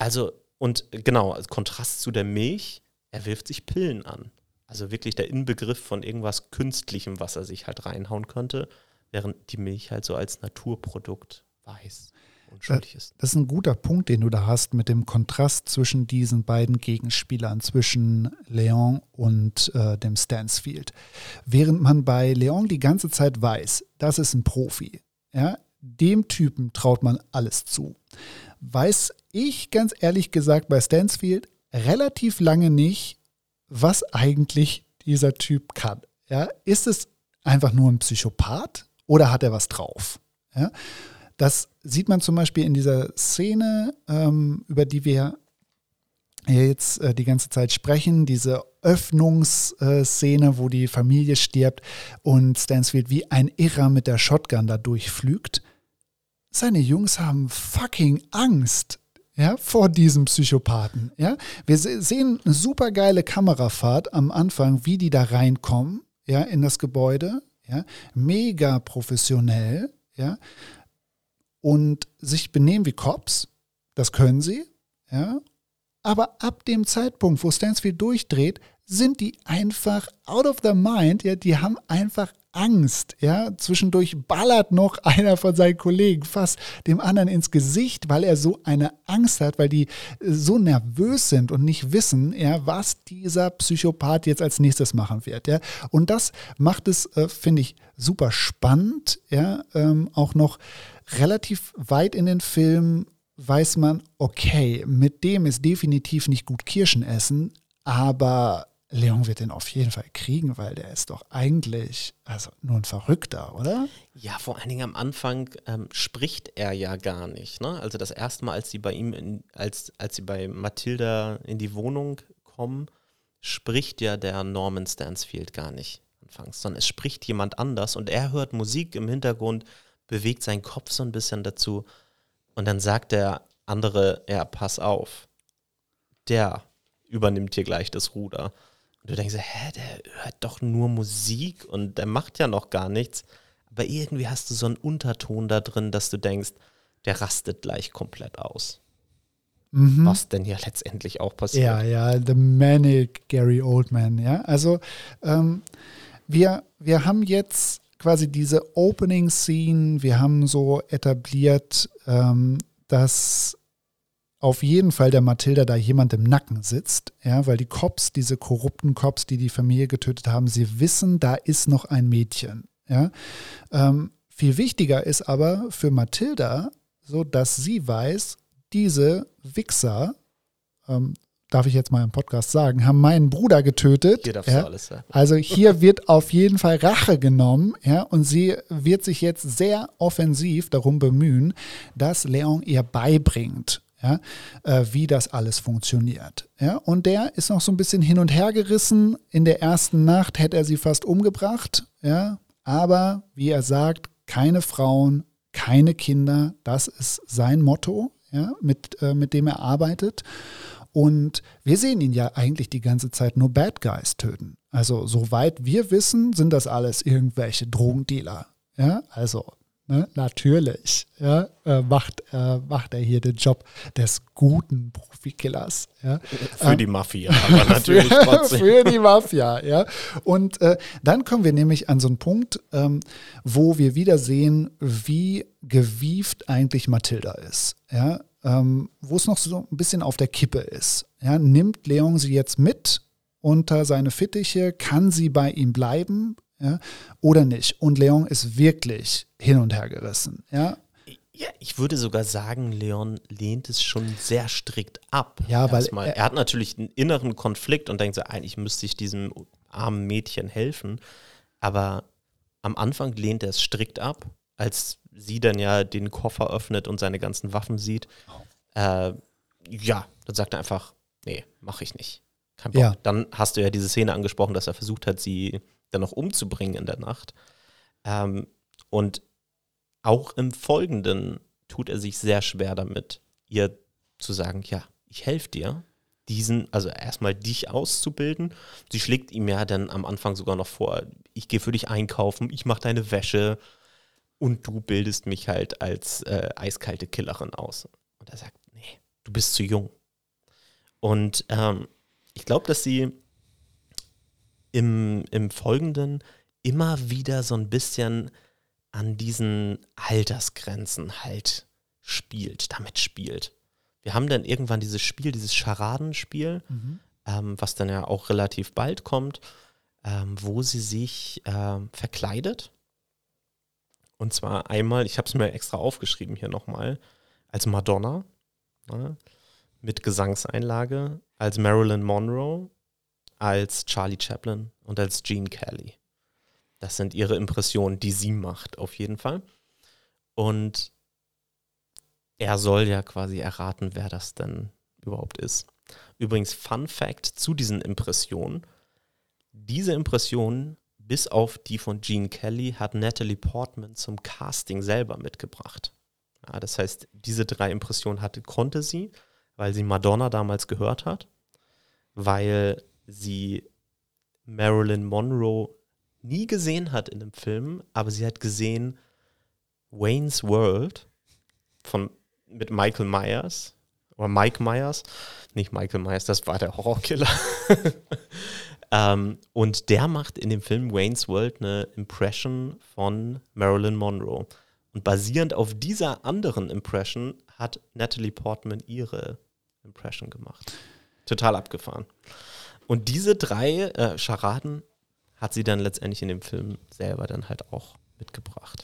Speaker 1: Also, und genau, als Kontrast zu der Milch, er wirft sich Pillen an. Also wirklich der Inbegriff von irgendwas Künstlichem, was er sich halt reinhauen könnte, während die Milch halt so als Naturprodukt weiß
Speaker 2: unschuldig ist. Das ist ein guter Punkt, den du da hast mit dem Kontrast zwischen diesen beiden Gegenspielern, zwischen Leon und äh, dem Stansfield. Während man bei Leon die ganze Zeit weiß, das ist ein Profi, ja, dem Typen traut man alles zu. Weiß ich ganz ehrlich gesagt bei Stansfield relativ lange nicht, was eigentlich dieser Typ kann. Ja, ist es einfach nur ein Psychopath oder hat er was drauf? Ja, das sieht man zum Beispiel in dieser Szene, ähm, über die wir jetzt äh, die ganze Zeit sprechen, diese Öffnungsszene, wo die Familie stirbt und Stansfield wie ein Irrer mit der Shotgun da durchflügt. Seine Jungs haben fucking Angst ja, vor diesem Psychopathen. Ja? Wir sehen eine super geile Kamerafahrt am Anfang, wie die da reinkommen ja, in das Gebäude. Ja? Mega professionell. Ja? und sich benehmen wie Cops. Das können sie, ja. Aber ab dem Zeitpunkt, wo Stansfield durchdreht, sind die einfach out of the mind, ja, die haben einfach Angst, ja. Zwischendurch ballert noch einer von seinen Kollegen fast dem anderen ins Gesicht, weil er so eine Angst hat, weil die so nervös sind und nicht wissen, ja, was dieser Psychopath jetzt als nächstes machen wird, ja. Und das macht es, äh, finde ich, super spannend, ja, ähm, auch noch relativ weit in den Film weiß man, okay, mit dem ist definitiv nicht gut Kirschen essen, aber Leon wird den auf jeden Fall kriegen, weil der ist doch eigentlich also nur ein Verrückter, oder?
Speaker 1: Ja, vor allen Dingen am Anfang ähm, spricht er ja gar nicht. Ne? Also das erste Mal, als sie bei ihm, in, als, als sie bei Mathilda in die Wohnung kommen, spricht ja der Norman Stansfield gar nicht anfangs, sondern es spricht jemand anders und er hört Musik im Hintergrund bewegt seinen Kopf so ein bisschen dazu und dann sagt der andere, ja, pass auf, der übernimmt hier gleich das Ruder. Und du denkst, hä, der hört doch nur Musik und der macht ja noch gar nichts. Aber irgendwie hast du so einen Unterton da drin, dass du denkst, der rastet gleich komplett aus. Mhm. Was denn ja letztendlich auch passiert.
Speaker 2: Ja, ja, The Manic Gary Oldman, ja. Also ähm, wir, wir haben jetzt quasi diese Opening Scene, wir haben so etabliert, ähm, dass auf jeden Fall der Mathilda da jemand im Nacken sitzt, ja, weil die Cops, diese korrupten Cops, die die Familie getötet haben, sie wissen, da ist noch ein Mädchen, ja. Ähm, viel wichtiger ist aber für Mathilda, so dass sie weiß, diese Wichser, ähm, darf ich jetzt mal im Podcast sagen, haben meinen Bruder getötet. Hier darfst ja. du alles sagen. Also hier wird auf jeden Fall Rache genommen, ja, und sie wird sich jetzt sehr offensiv darum bemühen, dass Leon ihr beibringt, ja, äh, wie das alles funktioniert. Ja, und der ist noch so ein bisschen hin und her gerissen. In der ersten Nacht hätte er sie fast umgebracht, ja, aber wie er sagt, keine Frauen, keine Kinder, das ist sein Motto, ja, mit, äh, mit dem er arbeitet. Und wir sehen ihn ja eigentlich die ganze Zeit nur Bad Guys töten. Also soweit wir wissen, sind das alles irgendwelche Drogendealer. Ja, also ne, natürlich ja, äh, macht, äh, macht er hier den Job des guten Profikillers. Ja.
Speaker 1: Für ähm, die Mafia, aber natürlich
Speaker 2: für, trotzdem. Für die Mafia, ja. Und äh, dann kommen wir nämlich an so einen Punkt, ähm, wo wir wieder sehen, wie gewieft eigentlich Mathilda ist. Ja, ähm, wo es noch so ein bisschen auf der Kippe ist. Ja, nimmt Leon sie jetzt mit unter seine Fittiche? Kann sie bei ihm bleiben? Ja, oder nicht? Und Leon ist wirklich hin und her gerissen. Ja,
Speaker 1: ja, ich würde sogar sagen, Leon lehnt es schon sehr strikt ab.
Speaker 2: Ja, weil
Speaker 1: er, er, hat natürlich einen inneren Konflikt und denkt so, eigentlich müsste ich diesem armen Mädchen helfen. Aber am Anfang lehnt er es strikt ab, als sie dann ja den Koffer öffnet und seine ganzen Waffen sieht, äh, ja, dann sagt er einfach, nee, mache ich nicht. Kein Bock. Ja. Dann hast du ja diese Szene angesprochen, dass er versucht hat, sie dann noch umzubringen in der Nacht. Ähm, und auch im Folgenden tut er sich sehr schwer damit, ihr zu sagen, ja, ich helfe dir, diesen, also erstmal dich auszubilden. Sie schlägt ihm ja dann am Anfang sogar noch vor, ich gehe für dich einkaufen, ich mache deine Wäsche, und du bildest mich halt als äh, eiskalte Killerin aus. Und er sagt, nee, du bist zu jung. Und ähm, ich glaube, dass sie im, im Folgenden immer wieder so ein bisschen an diesen Altersgrenzen halt spielt, damit spielt. Wir haben dann irgendwann dieses Spiel, dieses Scharadenspiel, mhm. ähm, was dann ja auch relativ bald kommt, ähm, wo sie sich ähm, verkleidet. Und zwar einmal, ich habe es mir extra aufgeschrieben hier nochmal, als Madonna ne, mit Gesangseinlage, als Marilyn Monroe, als Charlie Chaplin und als Gene Kelly. Das sind ihre Impressionen, die sie macht, auf jeden Fall. Und er soll ja quasi erraten, wer das denn überhaupt ist. Übrigens, Fun Fact zu diesen Impressionen. Diese Impressionen, bis auf die von Gene Kelly, hat Natalie Portman zum Casting selber mitgebracht. Ja, das heißt, diese drei Impressionen hatte, konnte sie, weil sie Madonna damals gehört hat, weil sie Marilyn Monroe nie gesehen hat in einem Film, aber sie hat gesehen Wayne's World von, mit Michael Myers oder Mike Myers, nicht Michael Myers, das war der Horrorkiller. ähm, und der macht in dem Film Wayne's World eine Impression von Marilyn Monroe. Und basierend auf dieser anderen Impression hat Natalie Portman ihre Impression gemacht. Total abgefahren. Und diese drei äh, Charaden hat sie dann letztendlich in dem Film selber dann halt auch mitgebracht.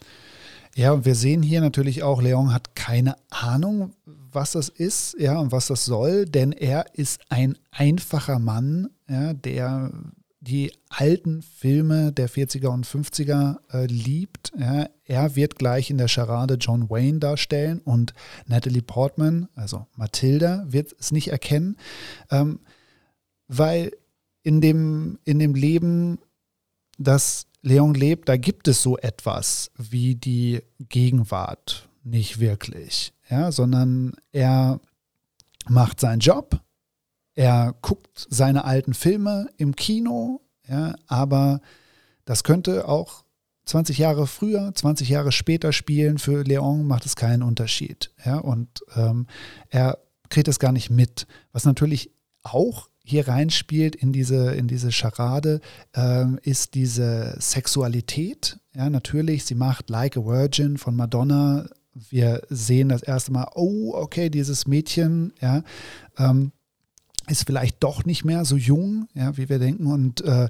Speaker 2: Ja, und wir sehen hier natürlich auch, Leon hat keine Ahnung, was das ist, ja, und was das soll, denn er ist ein einfacher Mann, ja, der die alten Filme der 40er und 50er äh, liebt. Ja. Er wird gleich in der Charade John Wayne darstellen und Natalie Portman, also Matilda, wird es nicht erkennen. Ähm, weil in dem, in dem Leben, das Leon lebt, da gibt es so etwas wie die Gegenwart nicht wirklich, ja, sondern er macht seinen Job, er guckt seine alten Filme im Kino, ja, aber das könnte auch 20 Jahre früher, 20 Jahre später spielen. Für Leon macht es keinen Unterschied. Ja, und ähm, er kriegt es gar nicht mit. Was natürlich auch hier reinspielt in diese, in diese Charade, ähm, ist diese Sexualität. Ja, natürlich, sie macht Like a Virgin von Madonna. Wir sehen das erste Mal, oh, okay, dieses Mädchen, ja, ähm, ist vielleicht doch nicht mehr so jung, ja, wie wir denken. Und äh,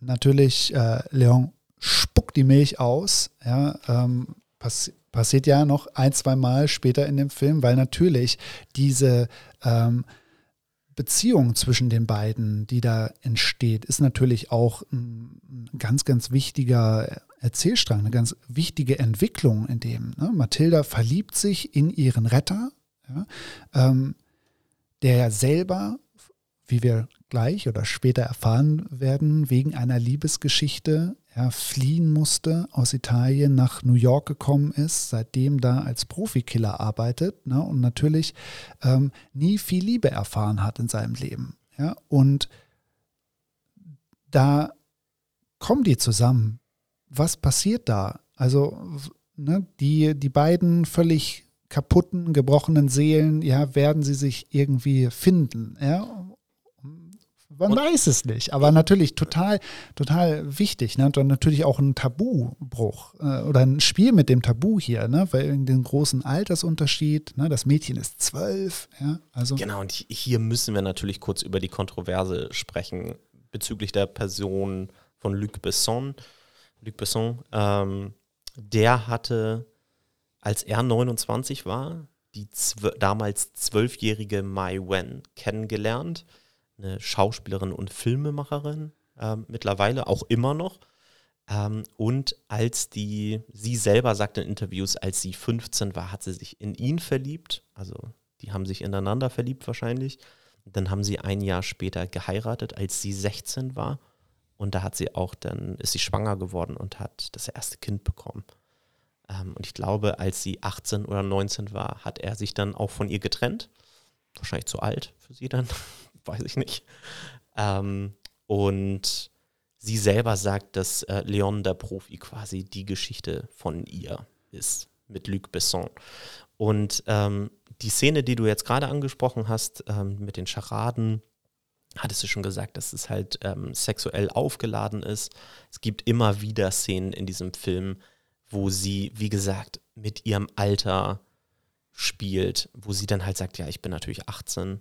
Speaker 2: natürlich, äh, Leon spuckt die Milch aus, ja, ähm, pass passiert ja noch ein, zwei Mal später in dem Film, weil natürlich diese ähm, Beziehung zwischen den beiden, die da entsteht, ist natürlich auch ein ganz, ganz wichtiger Erzählstrang, eine ganz wichtige Entwicklung in dem. Ne? Mathilda verliebt sich in ihren Retter, ja, ähm, der ja selber, wie wir gleich oder später erfahren werden, wegen einer Liebesgeschichte ja, fliehen musste, aus Italien nach New York gekommen ist, seitdem da als Profikiller arbeitet ne, und natürlich ähm, nie viel Liebe erfahren hat in seinem Leben. Ja, und da kommen die zusammen. Was passiert da? Also ne, die, die beiden völlig kaputten, gebrochenen Seelen, ja, werden sie sich irgendwie finden. Ja? Man und weiß es nicht, aber natürlich total, total wichtig. Ne? Und dann natürlich auch ein Tabubruch äh, oder ein Spiel mit dem Tabu hier, ne? weil den großen Altersunterschied, ne? das Mädchen ist zwölf. Ja? Also
Speaker 1: genau, und hier müssen wir natürlich kurz über die Kontroverse sprechen bezüglich der Person von Luc Besson. Luc Besson, ähm, der hatte, als er 29 war, die zw damals zwölfjährige Mai Wen kennengelernt eine Schauspielerin und Filmemacherin, äh, mittlerweile auch immer noch. Ähm, und als die, sie selber sagt in Interviews, als sie 15 war, hat sie sich in ihn verliebt. Also die haben sich ineinander verliebt wahrscheinlich. Dann haben sie ein Jahr später geheiratet, als sie 16 war. Und da hat sie auch dann, ist sie schwanger geworden und hat das erste Kind bekommen. Ähm, und ich glaube, als sie 18 oder 19 war, hat er sich dann auch von ihr getrennt. Wahrscheinlich zu alt für sie dann, weiß ich nicht. Ähm, und sie selber sagt, dass äh, Leon der Profi quasi die Geschichte von ihr ist mit Luc Besson. Und ähm, die Szene, die du jetzt gerade angesprochen hast, ähm, mit den Charaden, hattest du schon gesagt, dass es halt ähm, sexuell aufgeladen ist. Es gibt immer wieder Szenen in diesem Film, wo sie, wie gesagt, mit ihrem Alter spielt, wo sie dann halt sagt, ja, ich bin natürlich 18,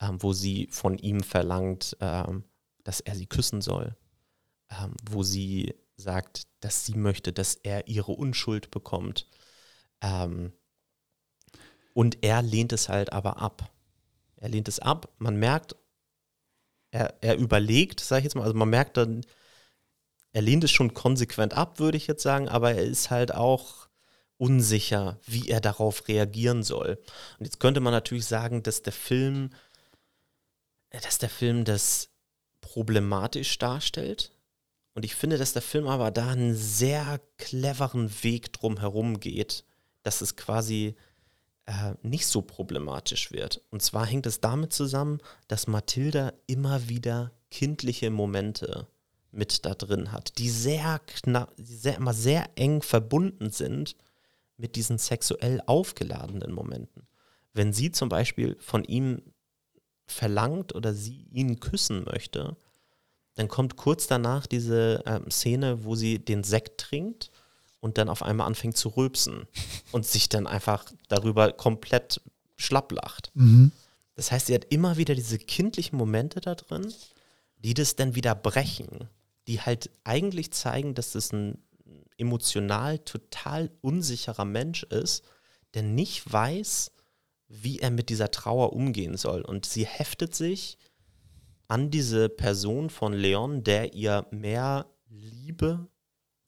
Speaker 1: ähm, wo sie von ihm verlangt, ähm, dass er sie küssen soll, ähm, wo sie sagt, dass sie möchte, dass er ihre Unschuld bekommt. Ähm, und er lehnt es halt aber ab. Er lehnt es ab. Man merkt, er, er überlegt, sage ich jetzt mal, also man merkt dann, er lehnt es schon konsequent ab, würde ich jetzt sagen, aber er ist halt auch unsicher, wie er darauf reagieren soll. Und jetzt könnte man natürlich sagen, dass der Film, dass der Film das problematisch darstellt. Und ich finde, dass der Film aber da einen sehr cleveren Weg drumherum geht, dass es quasi äh, nicht so problematisch wird. Und zwar hängt es damit zusammen, dass Mathilda immer wieder kindliche Momente mit da drin hat, die sehr knapp, die sehr, immer sehr eng verbunden sind mit diesen sexuell aufgeladenen Momenten. Wenn sie zum Beispiel von ihm verlangt oder sie ihn küssen möchte, dann kommt kurz danach diese ähm, Szene, wo sie den Sekt trinkt und dann auf einmal anfängt zu rülpsen und sich dann einfach darüber komplett schlapp lacht. Mhm. Das heißt, sie hat immer wieder diese kindlichen Momente da drin, die das dann wieder brechen, die halt eigentlich zeigen, dass das ein emotional total unsicherer Mensch ist, der nicht weiß, wie er mit dieser Trauer umgehen soll. Und sie heftet sich an diese Person von Leon, der ihr mehr Liebe,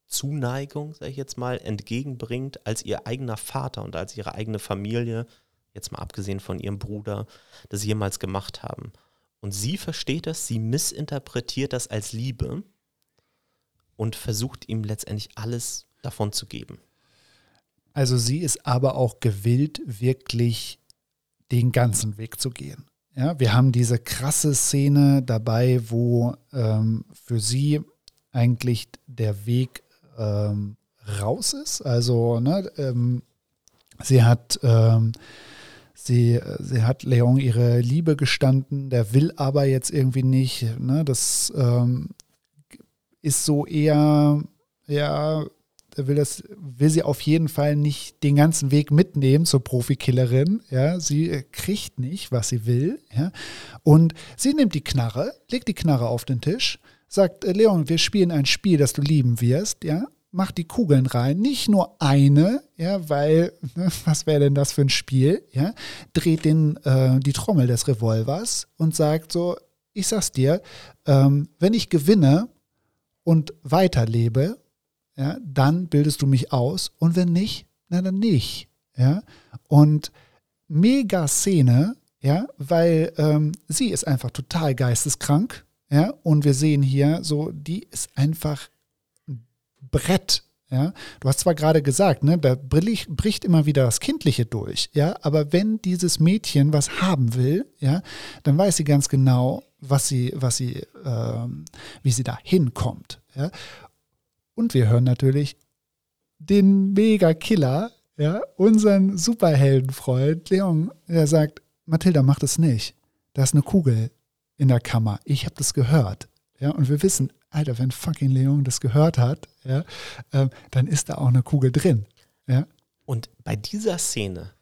Speaker 1: Zuneigung, sage ich jetzt mal, entgegenbringt, als ihr eigener Vater und als ihre eigene Familie, jetzt mal abgesehen von ihrem Bruder, das jemals gemacht haben. Und sie versteht das, sie missinterpretiert das als Liebe und versucht ihm letztendlich alles davon zu geben.
Speaker 2: Also sie ist aber auch gewillt, wirklich den ganzen Weg zu gehen. Ja, wir haben diese krasse Szene dabei, wo ähm, für sie eigentlich der Weg ähm, raus ist. Also ne, ähm, sie hat ähm, sie, sie hat Leon ihre Liebe gestanden, der will aber jetzt irgendwie nicht. Ne, das ähm, ist so eher ja will das, will sie auf jeden Fall nicht den ganzen Weg mitnehmen zur Profikillerin. Ja, sie kriegt nicht, was sie will. Ja, und sie nimmt die Knarre, legt die Knarre auf den Tisch, sagt, äh, Leon, wir spielen ein Spiel, das du lieben wirst. Ja, mach die Kugeln rein, nicht nur eine, ja, weil, ne, was wäre denn das für ein Spiel? Ja, dreht den, äh, die Trommel des Revolvers und sagt so, ich sag's dir, ähm, wenn ich gewinne und weiterlebe ja, dann bildest du mich aus und wenn nicht, na dann nicht. Ja? Und mega Szene, ja, weil ähm, sie ist einfach total geisteskrank, ja, und wir sehen hier so, die ist einfach ein Brett, ja. Du hast zwar gerade gesagt, ne, da bricht immer wieder das Kindliche durch, ja, aber wenn dieses Mädchen was haben will, ja, dann weiß sie ganz genau, was sie, was sie, ähm, wie sie da hinkommt, ja. Und wir hören natürlich den Mega-Killer, ja, unseren Superheldenfreund Leon, der sagt, Mathilda, mach das nicht. Da ist eine Kugel in der Kammer. Ich habe das gehört. Ja, und wir wissen, Alter, wenn fucking Leon das gehört hat, ja, ähm, dann ist da auch eine Kugel drin. Ja.
Speaker 1: Und bei dieser Szene,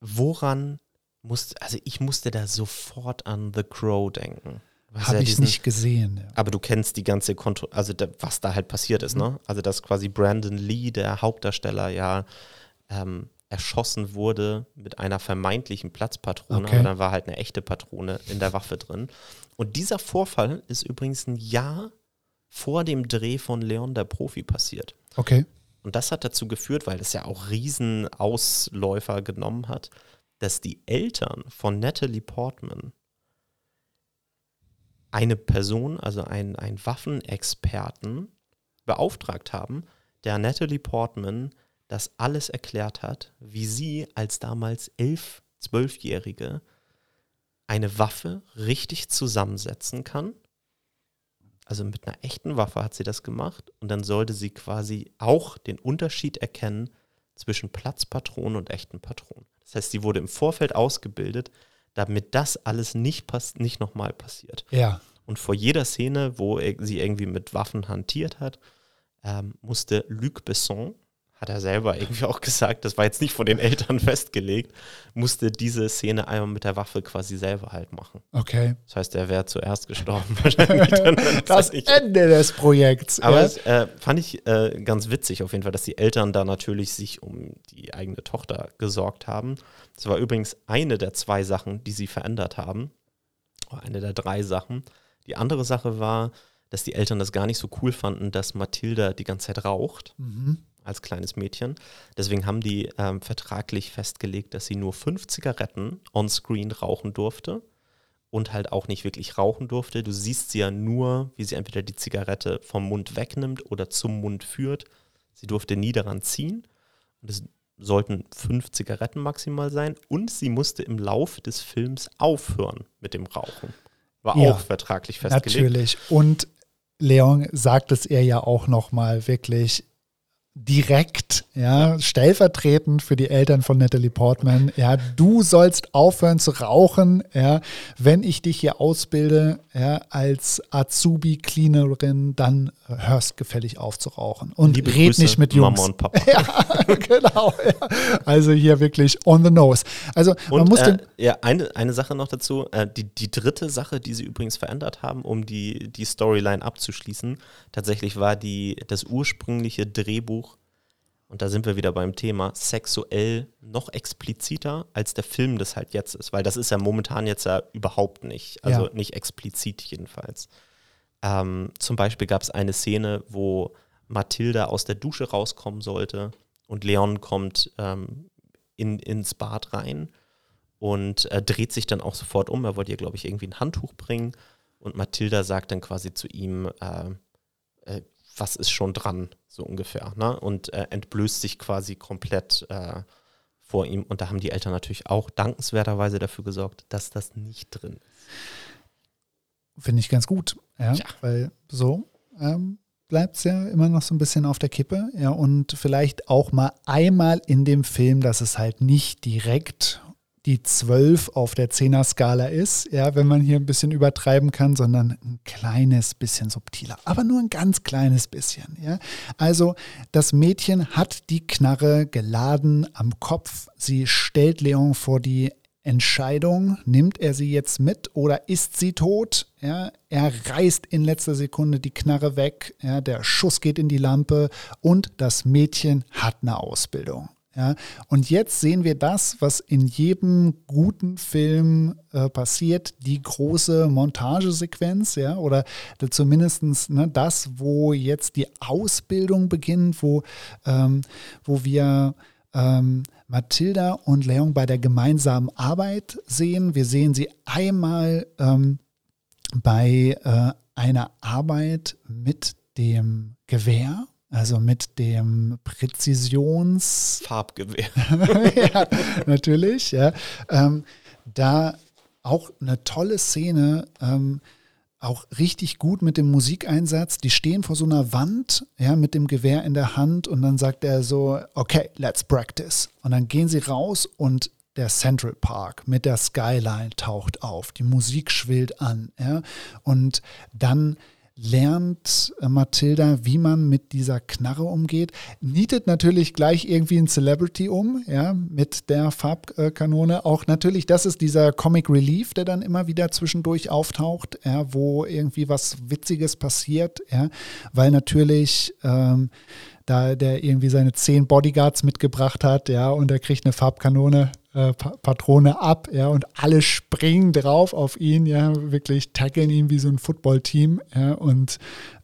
Speaker 1: woran musste, also ich musste da sofort an The Crow denken.
Speaker 2: Habe ja ich diesen, nicht gesehen. Ja.
Speaker 1: Aber du kennst die ganze Kontro also da, was da halt passiert ist, mhm. ne? Also dass quasi Brandon Lee, der Hauptdarsteller, ja ähm, erschossen wurde mit einer vermeintlichen Platzpatrone, okay. aber dann war halt eine echte Patrone in der Waffe drin. Und dieser Vorfall ist übrigens ein Jahr vor dem Dreh von Leon der Profi passiert.
Speaker 2: Okay.
Speaker 1: Und das hat dazu geführt, weil das ja auch Riesenausläufer genommen hat, dass die Eltern von Natalie Portman eine Person, also einen, einen Waffenexperten, beauftragt haben, der Natalie Portman das alles erklärt hat, wie sie als damals elf, zwölfjährige eine Waffe richtig zusammensetzen kann. Also mit einer echten Waffe hat sie das gemacht und dann sollte sie quasi auch den Unterschied erkennen zwischen Platzpatronen und echten Patronen. Das heißt, sie wurde im Vorfeld ausgebildet, damit das alles nicht, pass nicht nochmal passiert.
Speaker 2: Ja.
Speaker 1: Und vor jeder Szene, wo er, sie irgendwie mit Waffen hantiert hat, ähm, musste Luc Besson, hat er selber irgendwie auch gesagt, das war jetzt nicht von den Eltern festgelegt, musste diese Szene einmal mit der Waffe quasi selber halt machen.
Speaker 2: Okay.
Speaker 1: Das heißt, er wäre zuerst gestorben. wahrscheinlich
Speaker 2: Das Ende des Projekts.
Speaker 1: aber
Speaker 2: ja.
Speaker 1: es äh, fand ich äh, ganz witzig auf jeden Fall, dass die Eltern da natürlich sich um die eigene Tochter gesorgt haben. Das war übrigens eine der zwei Sachen, die sie verändert haben. Oder eine der drei Sachen. Die andere Sache war, dass die Eltern das gar nicht so cool fanden, dass Mathilda die ganze Zeit raucht
Speaker 2: Mhm.
Speaker 1: Als kleines Mädchen. Deswegen haben die ähm, vertraglich festgelegt, dass sie nur fünf Zigaretten on-screen rauchen durfte und halt auch nicht wirklich rauchen durfte. Du siehst sie ja nur, wie sie entweder die Zigarette vom Mund wegnimmt oder zum Mund führt. Sie durfte nie daran ziehen. Und es sollten fünf Zigaretten maximal sein. Und sie musste im Lauf des Films aufhören mit dem Rauchen. War
Speaker 2: Ja,
Speaker 1: auch vertraglich festgelegt.
Speaker 2: Natürlich. Und Leon sagt es ihr ja auch nochmal wirklich direkt, ja, stellvertretend für die Eltern von Natalie Portman. Ja, du sollst aufhören zu rauchen, ja, wenn ich dich hier ausbilde, ja, als Azubi-Cleanerin, dann hörst gefällig auf zu rauchen. Und
Speaker 1: Liebe
Speaker 2: red
Speaker 1: Grüße,
Speaker 2: nicht mit Jungs.
Speaker 1: Mama und Papa.
Speaker 2: Ja, genau. Ja. Also hier wirklich on the nose. Also man
Speaker 1: Und
Speaker 2: musste.
Speaker 1: äh, ja, eine, eine Sache noch dazu. Äh, die, die dritte Sache, die sie übrigens verändert haben, um die, die Storyline abzuschließen, tatsächlich war die, das ursprüngliche Drehbuch, und da sind wir wieder beim Thema, sexuell noch expliziter, als der Film das halt jetzt ist. Weil das ist ja momentan jetzt ja überhaupt nicht. Also
Speaker 2: Ja.
Speaker 1: nicht explizit jedenfalls. Ähm, zum Beispiel gab es eine Szene, wo Mathilda aus der Dusche rauskommen sollte und Leon kommt ähm, in, ins Bad rein und äh, dreht sich dann auch sofort um. Er wollte ihr, glaube ich, irgendwie ein Handtuch bringen und Mathilda sagt dann quasi zu ihm, äh, äh, was ist schon dran, so ungefähr, ne? und äh, entblößt sich quasi komplett äh, vor ihm. Und da haben die Eltern natürlich auch dankenswerterweise dafür gesorgt, dass das nicht drin ist.
Speaker 2: Finde ich ganz gut, ja,
Speaker 1: Ja.
Speaker 2: weil so ähm, bleibt es ja immer noch so ein bisschen auf der Kippe, ja, und vielleicht auch mal einmal in dem Film, dass es halt nicht direkt die 12 auf der 10er-Skala ist, ja, wenn man hier ein bisschen übertreiben kann, sondern ein kleines bisschen subtiler, aber nur ein ganz kleines bisschen, ja. Also das Mädchen hat die Knarre geladen am Kopf, sie stellt Leon vor die Entscheidung, nimmt er sie jetzt mit oder ist sie tot? Ja, er reißt in letzter Sekunde die Knarre weg, ja, der Schuss geht in die Lampe und das Mädchen hat eine Ausbildung. Ja, und jetzt sehen wir das, was in jedem guten Film äh, passiert, die große Montagesequenz, ja, oder zumindest ne, das, wo jetzt die Ausbildung beginnt, wo, ähm, wo wir ähm, Mathilda und Leon bei der gemeinsamen Arbeit sehen. Wir sehen sie einmal ähm, bei äh, einer Arbeit mit dem Gewehr, also mit dem Präzisions
Speaker 1: Farbgewehr.
Speaker 2: ja, natürlich, ja. Ähm, da auch eine tolle Szene, ähm, auch richtig gut mit dem Musikeinsatz. Die stehen vor so einer Wand, ja, mit dem Gewehr in der Hand und dann sagt er so, okay, let's practice. Und dann gehen sie raus und der Central Park mit der Skyline taucht auf, die Musik schwillt an, ja, und dann lernt äh, Mathilda, wie man mit dieser Knarre umgeht, nietet natürlich gleich irgendwie ein Celebrity um, ja, mit der Farbkanone. Auch natürlich, das ist dieser Comic Relief, der dann immer wieder zwischendurch auftaucht, ja, wo irgendwie was Witziges passiert, ja, weil natürlich ähm, da der irgendwie seine zehn Bodyguards mitgebracht hat, ja, und er kriegt eine Farbkanone, äh, Pa- Patrone ab, ja, und alle springen drauf auf ihn, ja, wirklich tackeln ihn wie so ein Footballteam, ja, und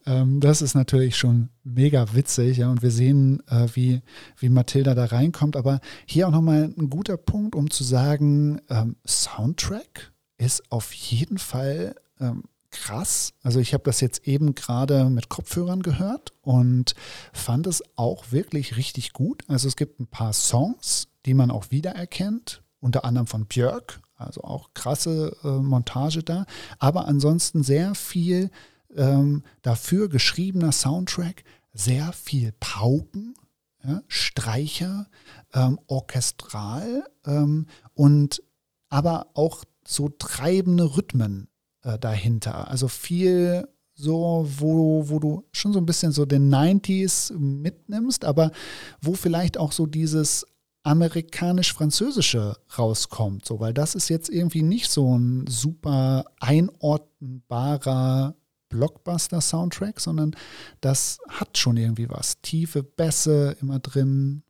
Speaker 2: ähm, das ist natürlich schon mega witzig, ja, und wir sehen, äh, wie, wie Mathilda da reinkommt, aber hier auch nochmal ein guter Punkt, um zu sagen, ähm, Soundtrack ist auf jeden Fall ähm, krass. Also ich habe das jetzt eben gerade mit Kopfhörern gehört und fand es auch wirklich richtig gut. Also es gibt ein paar Songs, die man auch wiedererkennt, unter anderem von Björk, also auch krasse äh, Montage da, aber ansonsten sehr viel ähm, dafür geschriebener Soundtrack, sehr viel Pauken, ja, Streicher, ähm, orchestral ähm, und aber auch so treibende Rhythmen äh, dahinter. Also viel so, wo, wo du schon so ein bisschen so den 90s mitnimmst, aber wo vielleicht auch so dieses amerikanisch-französische rauskommt, so, weil das ist jetzt irgendwie nicht so ein super einordnbarer Blockbuster-Soundtrack, sondern das hat schon irgendwie was. Tiefe Bässe immer drin.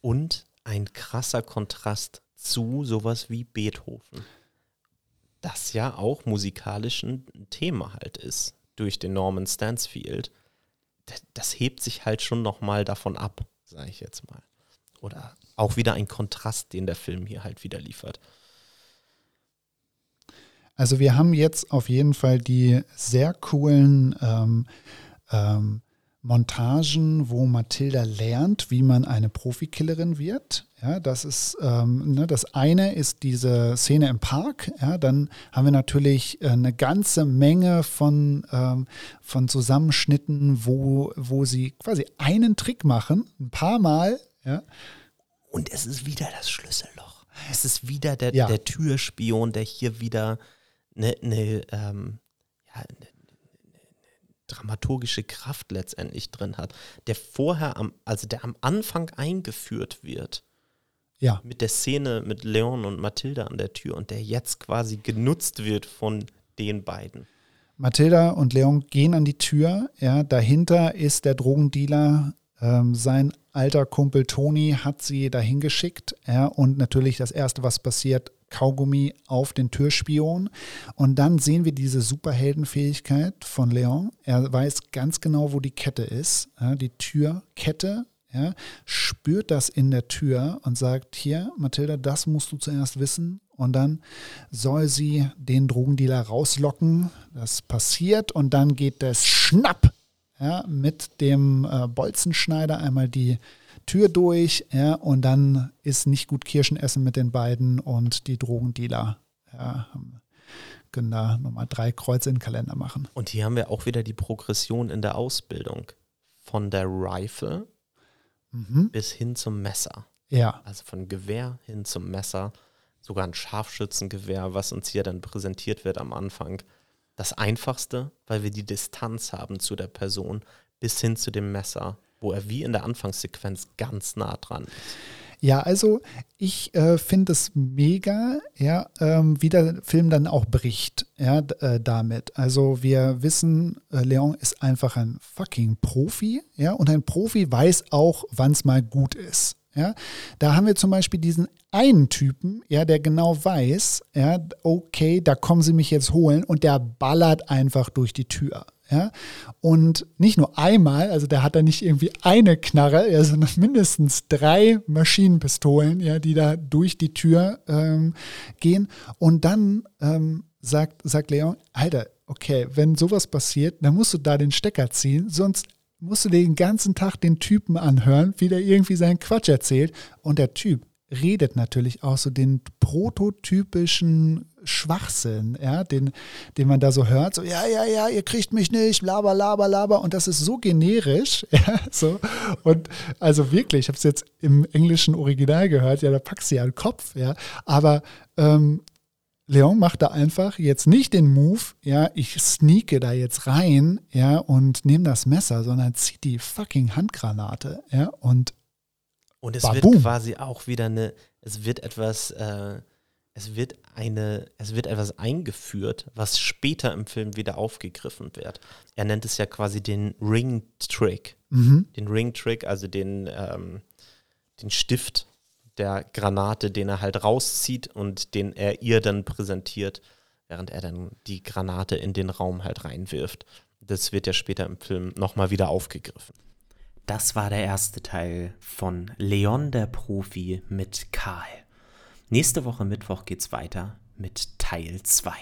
Speaker 1: Und ein krasser Kontrast zu sowas wie Beethoven. Das ja auch musikalisch ein Thema halt ist durch den Norman Stansfield. Das hebt sich halt schon nochmal davon ab, sage ich jetzt mal. Oder auch wieder ein Kontrast, den der Film hier halt wieder liefert.
Speaker 2: Also wir haben jetzt auf jeden Fall die sehr coolen ähm, ähm, Montagen, wo Mathilda lernt, wie man eine Profikillerin wird. Ja, das ist ähm, ne, das eine ist diese Szene im Park. Ja, dann haben wir natürlich äh, eine ganze Menge von, ähm, von Zusammenschnitten, wo, wo sie quasi einen Trick machen, ein paar Mal. Ja.
Speaker 1: Und es ist wieder das Schlüsselloch. Es ist wieder der, ja. der Türspion, der hier wieder eine, eine, ähm, ja, eine dramaturgische Kraft letztendlich drin hat, der vorher am, also der am Anfang eingeführt wird.
Speaker 2: Ja.
Speaker 1: Mit der Szene mit Leon und Mathilda an der Tür und der jetzt quasi genutzt wird von den beiden.
Speaker 2: Mathilda und Leon gehen an die Tür. Ja, dahinter ist der Drogendealer. Ähm, sein alter Kumpel Toni hat sie dahin geschickt. Ja, und natürlich das Erste, was passiert, Kaugummi auf den Türspion. Und dann sehen wir diese Superheldenfähigkeit von Leon. Er weiß ganz genau, wo die Kette ist, ja, die Türkette. Ja, spürt das in der Tür und sagt, hier, Mathilda, das musst du zuerst wissen. Und dann soll sie den Drogendealer rauslocken. Das passiert und dann geht das Schnapp ja, mit dem äh, Bolzenschneider einmal die Tür durch, ja, und dann ist nicht gut Kirschen essen mit den beiden und die Drogendealer ja, können da nochmal drei Kreuze in den Kalender machen.
Speaker 1: Und hier haben wir auch wieder die Progression in der Ausbildung. Von der Rifle mhm. bis hin zum Messer.
Speaker 2: Ja.
Speaker 1: Also von Gewehr hin zum Messer. Sogar ein Scharfschützengewehr, was uns hier dann präsentiert wird am Anfang. Das Einfachste, weil wir die Distanz haben zu der Person, bis hin zu dem Messer wo er wie in der Anfangssequenz ganz nah dran ist.
Speaker 2: Ja, also ich äh, finde es mega, ja, ähm, wie der Film dann auch bricht, ja, äh, damit. Also wir wissen, äh, Leon ist einfach ein fucking Profi, ja, und ein Profi weiß auch, wann es mal gut ist. Ja, da haben wir zum Beispiel diesen einen Typen, ja, der genau weiß, ja, okay, da kommen sie mich jetzt holen und der ballert einfach durch die Tür. Ja? Und nicht nur einmal, also der hat da nicht irgendwie eine Knarre, ja, sondern mindestens drei Maschinenpistolen, ja, die da durch die Tür ähm, gehen. Und dann ähm, sagt, sagt Leon, Alter, okay, wenn sowas passiert, dann musst du da den Stecker ziehen, sonst musst du den ganzen Tag den Typen anhören, wie der irgendwie seinen Quatsch erzählt. Und der Typ redet natürlich auch so den prototypischen Schwachsinn, ja, den, den man da so hört, so, ja, ja, ja, ihr kriegt mich nicht, laber, laber, laber, und das ist so generisch, ja, so, und also wirklich, ich habe es jetzt im englischen Original gehört, ja, da packst du ja einen Kopf, ja, aber ähm, Leon macht da einfach jetzt nicht den Move, ja, ich sneake da jetzt rein, ja, und nehme das Messer, sondern zieht die fucking Handgranate, ja, und
Speaker 1: und es Baboom. wird quasi auch wieder eine, es wird etwas, äh, es wird eine, es wird etwas eingeführt, was später im Film wieder aufgegriffen wird. Er nennt es ja quasi den Ring Trick. Mhm. Den Ring Trick, also den, ähm, den Stift der Granate, den er halt rauszieht und den er ihr dann präsentiert, während er dann die Granate in den Raum halt reinwirft. Das wird ja später im Film nochmal wieder aufgegriffen. Das war der erste Teil von Leon der Profi mit Karl. Nächste Woche Mittwoch geht's weiter mit Teil 2.